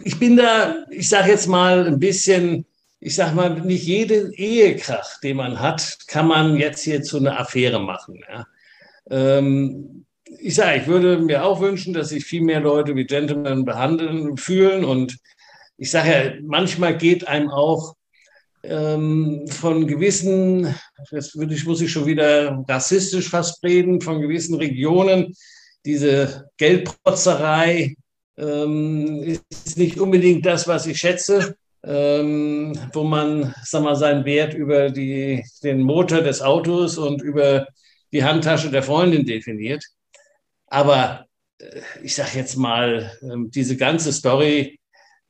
B: ich bin da, ich sage jetzt mal ein bisschen, ich sage mal, nicht jeden Ehekrach, den man hat, kann man jetzt hier zu einer Affäre machen. Ja. Ähm, ich sage, ich würde mir auch wünschen, dass sich viel mehr Leute wie Gentlemen behandeln, fühlen. Und ich sage ja, manchmal geht einem auch ähm, von gewissen, jetzt würde ich, muss ich schon wieder rassistisch fast reden, von gewissen Regionen, diese Geldprotzerei ähm, ist nicht unbedingt das, was ich schätze. Ähm, wo man sag mal, seinen Wert über die, den Motor des Autos und über die Handtasche der Freundin definiert. Aber äh, ich sage jetzt mal, ähm, diese ganze Story,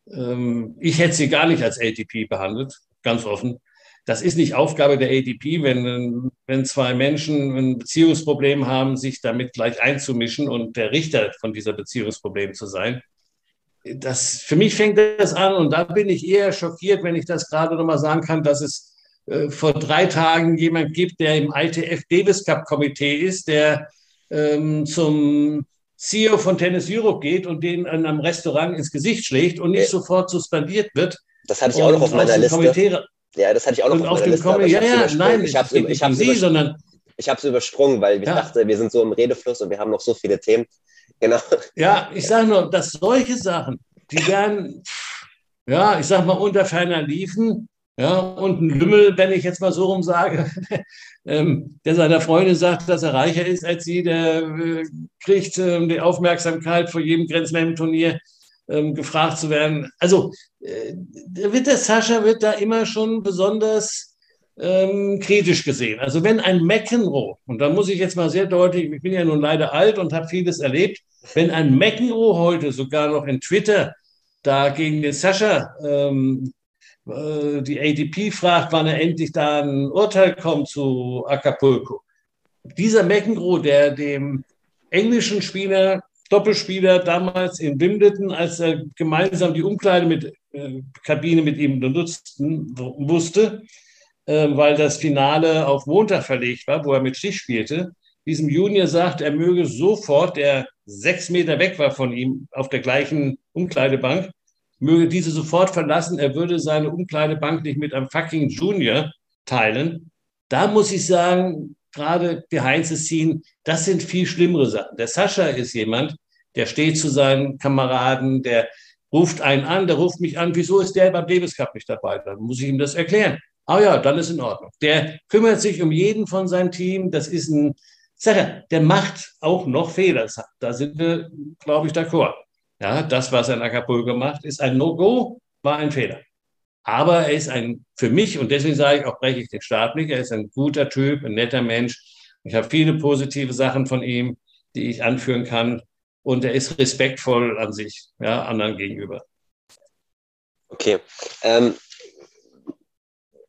B: ich hätte sie gar nicht als ATP behandelt, ganz offen. Das ist nicht Aufgabe der ATP, wenn, wenn zwei Menschen ein Beziehungsproblem haben, sich damit gleich einzumischen und der Richter von dieser Beziehungsproblem zu sein. Das, für mich fängt das an und da bin ich eher schockiert, wenn ich das gerade nochmal sagen kann, dass es äh, vor drei Tagen jemand gibt, der im ITF Davis Cup Komitee ist, der ähm, zum CEO von Tennis Europe geht und den in einem Restaurant ins Gesicht schlägt und nicht ja. sofort suspendiert wird.
A: Das hatte ich auch noch auf meiner Liste. Komitee, ja, das hatte ich auch noch auf, auf meiner Liste.
B: Ja, ja, nein,
A: ich habe es Sie, sondern ich habe es übersprungen, weil ich ja. dachte, wir sind so im Redefluss und wir haben noch so viele Themen.
B: Genau. Ja, ich sage nur, dass solche Sachen, die werden, ja, ich sage mal, unter ferner liefen, ja, und ein Lümmel, wenn ich jetzt mal so rum sage, ähm, der seiner Freundin sagt, dass er reicher ist als sie, der äh, kriegt äh, die Aufmerksamkeit vor jedem Grand Slam-Turnier ähm, gefragt zu werden. Also äh, wird der Sascha wird da immer schon besonders ähm, kritisch gesehen. Also wenn ein McEnroe, und da muss ich jetzt mal sehr deutlich, ich bin ja nun leider alt und habe vieles erlebt, wenn ein McEnroe heute sogar noch in Twitter da gegen den Sascha ähm, äh, die ADP fragt, wann er endlich da ein Urteil kommt zu Acapulco. Dieser McEnroe, der dem englischen Spieler, Doppelspieler damals in Wimbledon, als er gemeinsam die Umkleide mit äh, Kabine mit ihm benutzten, wusste, äh, weil das Finale auf Montag verlegt war, wo er mit Stich spielte, diesem Junior sagt, er möge sofort, der sechs Meter weg war von ihm, auf der gleichen Umkleidebank, möge diese sofort verlassen, er würde seine Umkleidebank nicht mit einem fucking Junior teilen. Da muss ich sagen, gerade behind the scene, das sind viel schlimmere Sachen. Der Sascha ist jemand, der steht zu seinen Kameraden, der ruft einen an, der ruft mich an, wieso ist der beim Davis Cup nicht dabei? Dann muss ich ihm das erklären. Ah ja, dann ist in Ordnung. Der kümmert sich um jeden von seinem Team. Das ist ein, Sache, der macht auch noch Fehler. Da sind wir, glaube ich, d'accord. Ja, das, was er in Acapulco macht, ist ein No-Go, war ein Fehler. Aber er ist ein, für mich, und deswegen sage ich auch, breche ich den Staat nicht, er ist ein guter Typ, ein netter Mensch. Ich habe viele positive Sachen von ihm, die ich anführen kann. Und er ist respektvoll an sich, ja, anderen gegenüber.
A: Okay. Ähm,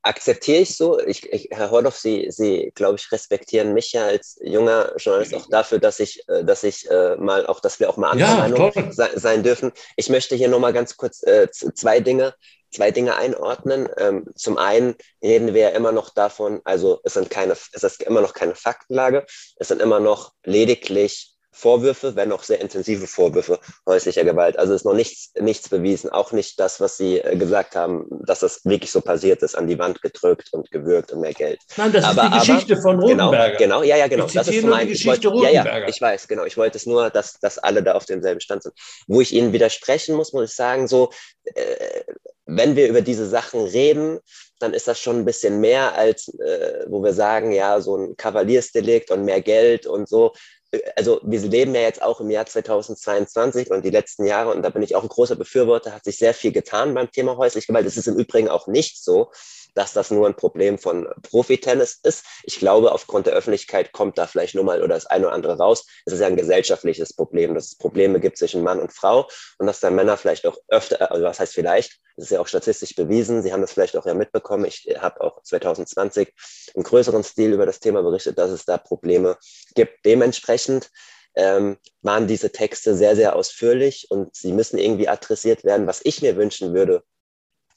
A: akzeptiere ich so. Ich, ich, Herr Hordoff, Sie, Sie glaube ich, respektieren mich ja als junger Journalist auch dafür, dass ich, äh, dass ich äh, mal auch, dass wir auch mal anderer ja, Meinung sein, sein dürfen. Ich möchte hier nochmal ganz kurz äh, zwei Dinge zwei Dinge einordnen. Ähm, zum einen reden wir ja immer noch davon, also es sind keine, es ist immer noch keine Faktenlage, es sind immer noch lediglich Vorwürfe, wenn auch sehr intensive Vorwürfe häuslicher Gewalt. Also ist noch nichts, nichts bewiesen, auch nicht das, was Sie äh, gesagt haben, dass das wirklich so passiert ist, an die Wand gedrückt und gewürgt und mehr Geld.
B: Nein, das aber, ist die Geschichte aber, von
A: genau, Rotenberger. Genau, genau, ja, ja, genau.
B: Ich das ist nur die Geschichte wollte, Ja,
A: ja, ich weiß, genau. Ich wollte es nur, dass, dass alle da auf demselben Stand sind. Wo ich Ihnen widersprechen muss, muss ich sagen, so, äh, wenn wir über diese Sachen reden, dann ist das schon ein bisschen mehr als, äh, wo wir sagen, ja, so ein Kavaliersdelikt und mehr Geld und so also wir leben ja jetzt auch im Jahr 2022 und die letzten Jahre, und da bin ich auch ein großer Befürworter, hat sich sehr viel getan beim Thema häusliche Gewalt. Es ist im Übrigen auch nicht so, dass das nur ein Problem von Profitennis ist. Ich glaube, aufgrund der Öffentlichkeit kommt da vielleicht nur mal oder das eine oder andere raus. Es ist ja ein gesellschaftliches Problem, dass es Probleme gibt zwischen Mann und Frau und dass da Männer vielleicht auch öfter, also was heißt vielleicht, das ist ja auch statistisch bewiesen, Sie haben das vielleicht auch ja mitbekommen, ich habe auch 2020 im größeren Stil über das Thema berichtet, dass es da Probleme gibt. Dementsprechend ähm, waren diese Texte sehr, sehr ausführlich und sie müssen irgendwie adressiert werden. Was ich mir wünschen würde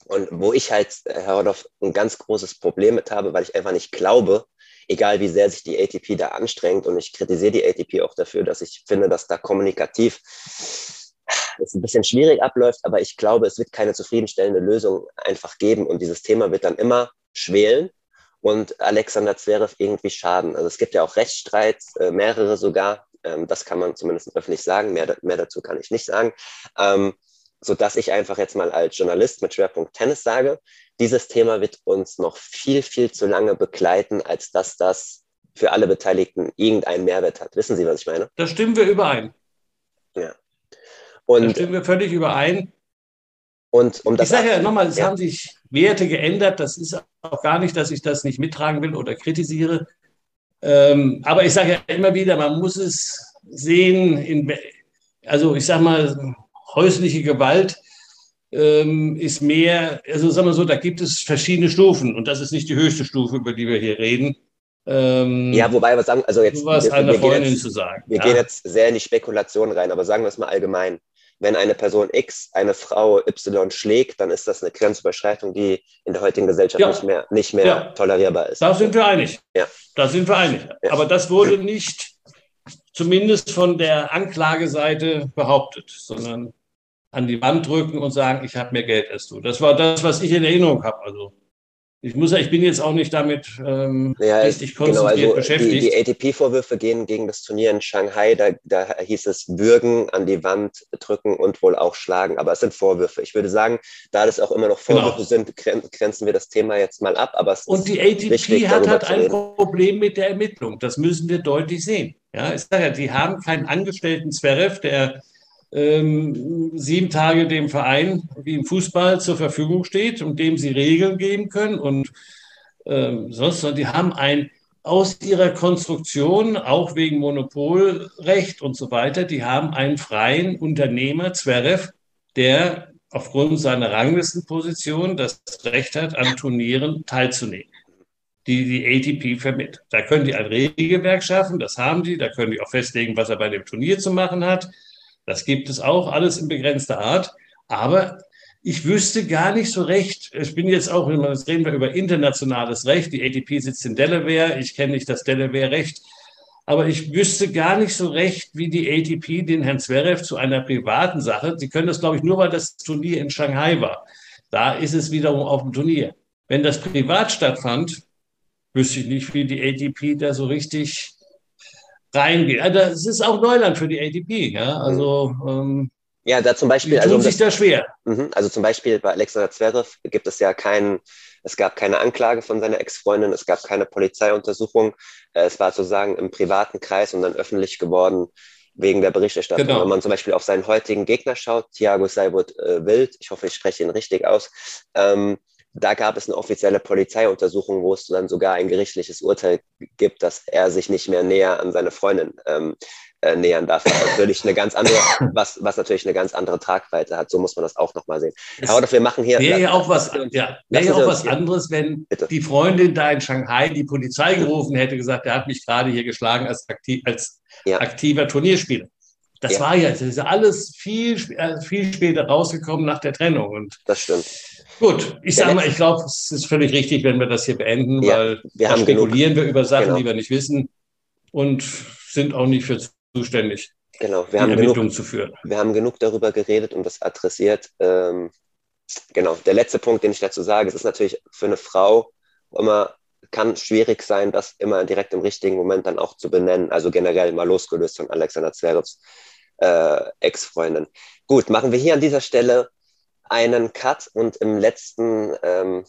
A: und wo ich halt, Herr Rodolf, ein ganz großes Problem mit habe, weil ich einfach nicht glaube, egal wie sehr sich die ATP da anstrengt und ich kritisiere die ATP auch dafür, dass ich finde, dass da kommunikativ es ein bisschen schwierig abläuft, aber ich glaube, es wird keine zufriedenstellende Lösung einfach geben und dieses Thema wird dann immer schwelen und Alexander Zverev irgendwie schaden. Also es gibt ja auch Rechtsstreits, äh, mehrere sogar, ähm, das kann man zumindest öffentlich sagen, mehr, mehr dazu kann ich nicht sagen, ähm, so dass ich einfach jetzt mal als Journalist mit Schwerpunkt Tennis sage, dieses Thema wird uns noch viel, viel zu lange begleiten, als dass das für alle Beteiligten irgendeinen Mehrwert hat. Wissen Sie, was ich meine?
B: Da stimmen wir überein.
A: Ja.
B: Und, da stimmen wir völlig überein. Und um das ich sage ja nochmal, es ja. haben sich Werte geändert. Das ist auch gar nicht, dass ich das nicht mittragen will oder kritisiere. Ähm, aber ich sage ja immer wieder, man muss es sehen, in, also ich sage mal, häusliche Gewalt ähm, ist mehr, also sagen wir so, da gibt es verschiedene Stufen und das ist nicht die höchste Stufe, über die wir hier reden.
A: Ähm, ja, wobei wir sagen, also jetzt,
B: was
A: wir,
B: einer Freundin jetzt, zu sagen.
A: Wir ja. gehen jetzt sehr in die Spekulation rein, aber sagen wir es mal allgemein wenn eine Person X eine Frau Y schlägt, dann ist das eine Grenzüberschreitung, die in der heutigen Gesellschaft ja. nicht mehr, nicht mehr ja. tolerierbar ist.
B: Da sind wir einig. Ja. Da sind wir einig. Ja. Aber das wurde nicht zumindest von der Anklageseite behauptet, sondern an die Wand drücken und sagen, ich habe mehr Geld als du. Das war das, was ich in Erinnerung habe. Also ich muss ja, ich bin jetzt auch nicht damit ähm,
A: ja, richtig konzentriert genau, also beschäftigt. Die, die ATP-Vorwürfe gehen gegen das Turnier in Shanghai. Da, da hieß es würgen, an die Wand drücken und wohl auch schlagen. Aber es sind Vorwürfe. Ich würde sagen, da das auch immer noch genau. Vorwürfe genau. sind, grenzen wir das Thema jetzt mal ab. Aber
B: und die ATP wichtig, hat halt ein Problem mit der Ermittlung. Das müssen wir deutlich sehen. Ja, ich sage ja, die haben keinen Angestellten Zverev, der ähm, sieben Tage dem Verein wie im Fußball zur Verfügung steht und dem sie Regeln geben können und ähm, sonst, die haben ein aus ihrer Konstruktion, auch wegen Monopolrecht und so weiter, die haben einen freien Unternehmer, Zverev, der aufgrund seiner Ranglistenposition das Recht hat, an Turnieren teilzunehmen, die die ATP vermittelt. Da können die ein Regelwerk schaffen, das haben die, da können die auch festlegen, was er bei dem Turnier zu machen hat. Das gibt es auch, alles in begrenzter Art. Aber ich wüsste gar nicht so recht, ich bin jetzt auch, jetzt reden wir über internationales Recht, die ATP sitzt in Delaware, ich kenne nicht das Delaware-Recht, aber ich wüsste gar nicht so recht, wie die ATP den Herrn Zverev zu einer privaten Sache, Sie können das, glaube ich, nur, weil das Turnier in Shanghai war. Da ist es wiederum auf dem Turnier. Wenn das privat stattfand, wüsste ich nicht, wie die ATP da so richtig reingehen. Also das ist auch Neuland für die ADP. Ja, also ähm,
A: ja, da zum Beispiel.
B: Die tun also, sich da schwer.
A: Mhm, also zum Beispiel bei Alexander Zverev gibt es ja keinen, es gab keine Anklage von seiner Ex-Freundin, es gab keine Polizeiuntersuchung. Äh, es war sozusagen im privaten Kreis und dann öffentlich geworden wegen der Berichterstattung. Genau. Wenn man zum Beispiel auf seinen heutigen Gegner schaut, Thiago Seibold äh, Wild, ich hoffe, ich spreche ihn richtig aus, ähm, da gab es eine offizielle Polizeiuntersuchung, wo es dann sogar ein gerichtliches Urteil gibt, dass er sich nicht mehr näher an seine Freundin ähm, äh, nähern darf. Was natürlich eine ganz andere, was, was natürlich eine ganz andere Tragweite hat. So muss man das auch nochmal sehen.
B: Aber wir machen hier. Wäre ja auch was, ja, wäre ja auch was anderes, wenn Bitte. die Freundin da in Shanghai die Polizei gerufen hätte, gesagt, er hat mich gerade hier geschlagen als, aktiv, als ja. aktiver Turnierspieler. Das ja. war ja, das ist alles viel, äh, viel später rausgekommen nach der Trennung. Und
A: das stimmt.
B: Gut, ich sage mal, ich glaube, es ist völlig richtig, wenn wir das hier beenden, ja, weil wir da spekulieren genug. wir über Sachen, genau. die wir nicht wissen und sind auch nicht für zuständig,
A: genau, wir haben genug, zu führen. Wir haben genug darüber geredet und das adressiert. Ähm, genau, der letzte Punkt, den ich dazu sage, es ist natürlich für eine Frau immer kann schwierig sein, das immer direkt im richtigen Moment dann auch zu benennen. Also generell mal losgelöst von Alexander Zverevs äh, Ex-Freundin. Gut, machen wir hier an dieser Stelle einen Cut und im letzten ähm,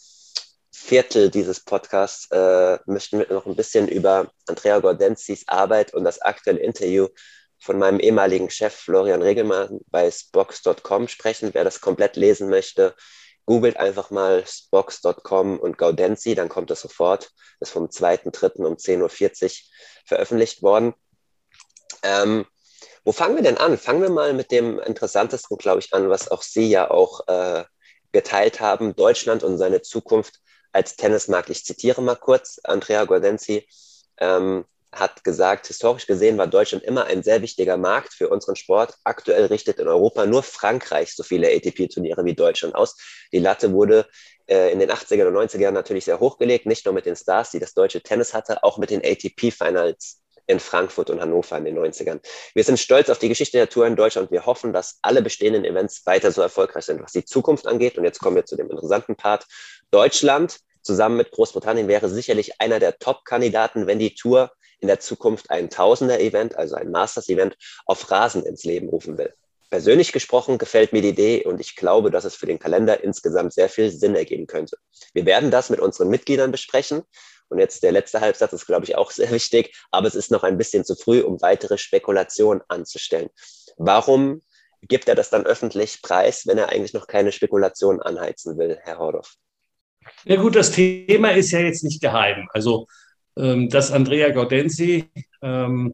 A: Viertel dieses Podcasts äh, möchten wir noch ein bisschen über Andrea Gordenzis Arbeit und das aktuelle Interview von meinem ehemaligen Chef Florian Regelmann bei Spox.com sprechen. Wer das komplett lesen möchte, googelt einfach mal Spox.com und Gaudenzi, dann kommt das sofort. Ist vom 2.3. um 10.40 Uhr veröffentlicht worden. Ähm, wo fangen wir denn an? Fangen wir mal mit dem interessantesten, glaube ich, an, was auch Sie ja auch äh, geteilt haben, Deutschland und seine Zukunft als Tennismarkt. Ich zitiere mal kurz Andrea Gordenzi. Ähm, hat gesagt, historisch gesehen war Deutschland immer ein sehr wichtiger Markt für unseren Sport. Aktuell richtet in Europa nur Frankreich so viele ATP-Turniere wie Deutschland aus. Die Latte wurde äh, in den 80er und 90er Jahren natürlich sehr hochgelegt, nicht nur mit den Stars, die das deutsche Tennis hatte, auch mit den ATP-Finals in Frankfurt und Hannover in den 90ern. Wir sind stolz auf die Geschichte der Tour in Deutschland. Wir hoffen, dass alle bestehenden Events weiter so erfolgreich sind, was die Zukunft angeht. Und jetzt kommen wir zu dem interessanten Part. Deutschland zusammen mit Großbritannien wäre sicherlich einer der Top-Kandidaten, wenn die Tour in der Zukunft ein Tausender-Event, also ein Masters-Event, auf Rasen ins Leben rufen will. Persönlich gesprochen gefällt mir die Idee und ich glaube, dass es für den Kalender insgesamt sehr viel Sinn ergeben könnte. Wir werden das mit unseren Mitgliedern besprechen. Und jetzt der letzte Halbsatz ist, glaube ich, auch sehr wichtig, aber es ist noch ein bisschen zu früh, um weitere Spekulationen anzustellen. Warum gibt er das dann öffentlich preis, wenn er eigentlich noch keine Spekulationen anheizen will, Herr Hordorf?
B: Ja gut, das Thema ist ja jetzt nicht geheim. Also ähm, dass Andrea Gaudenzi ähm,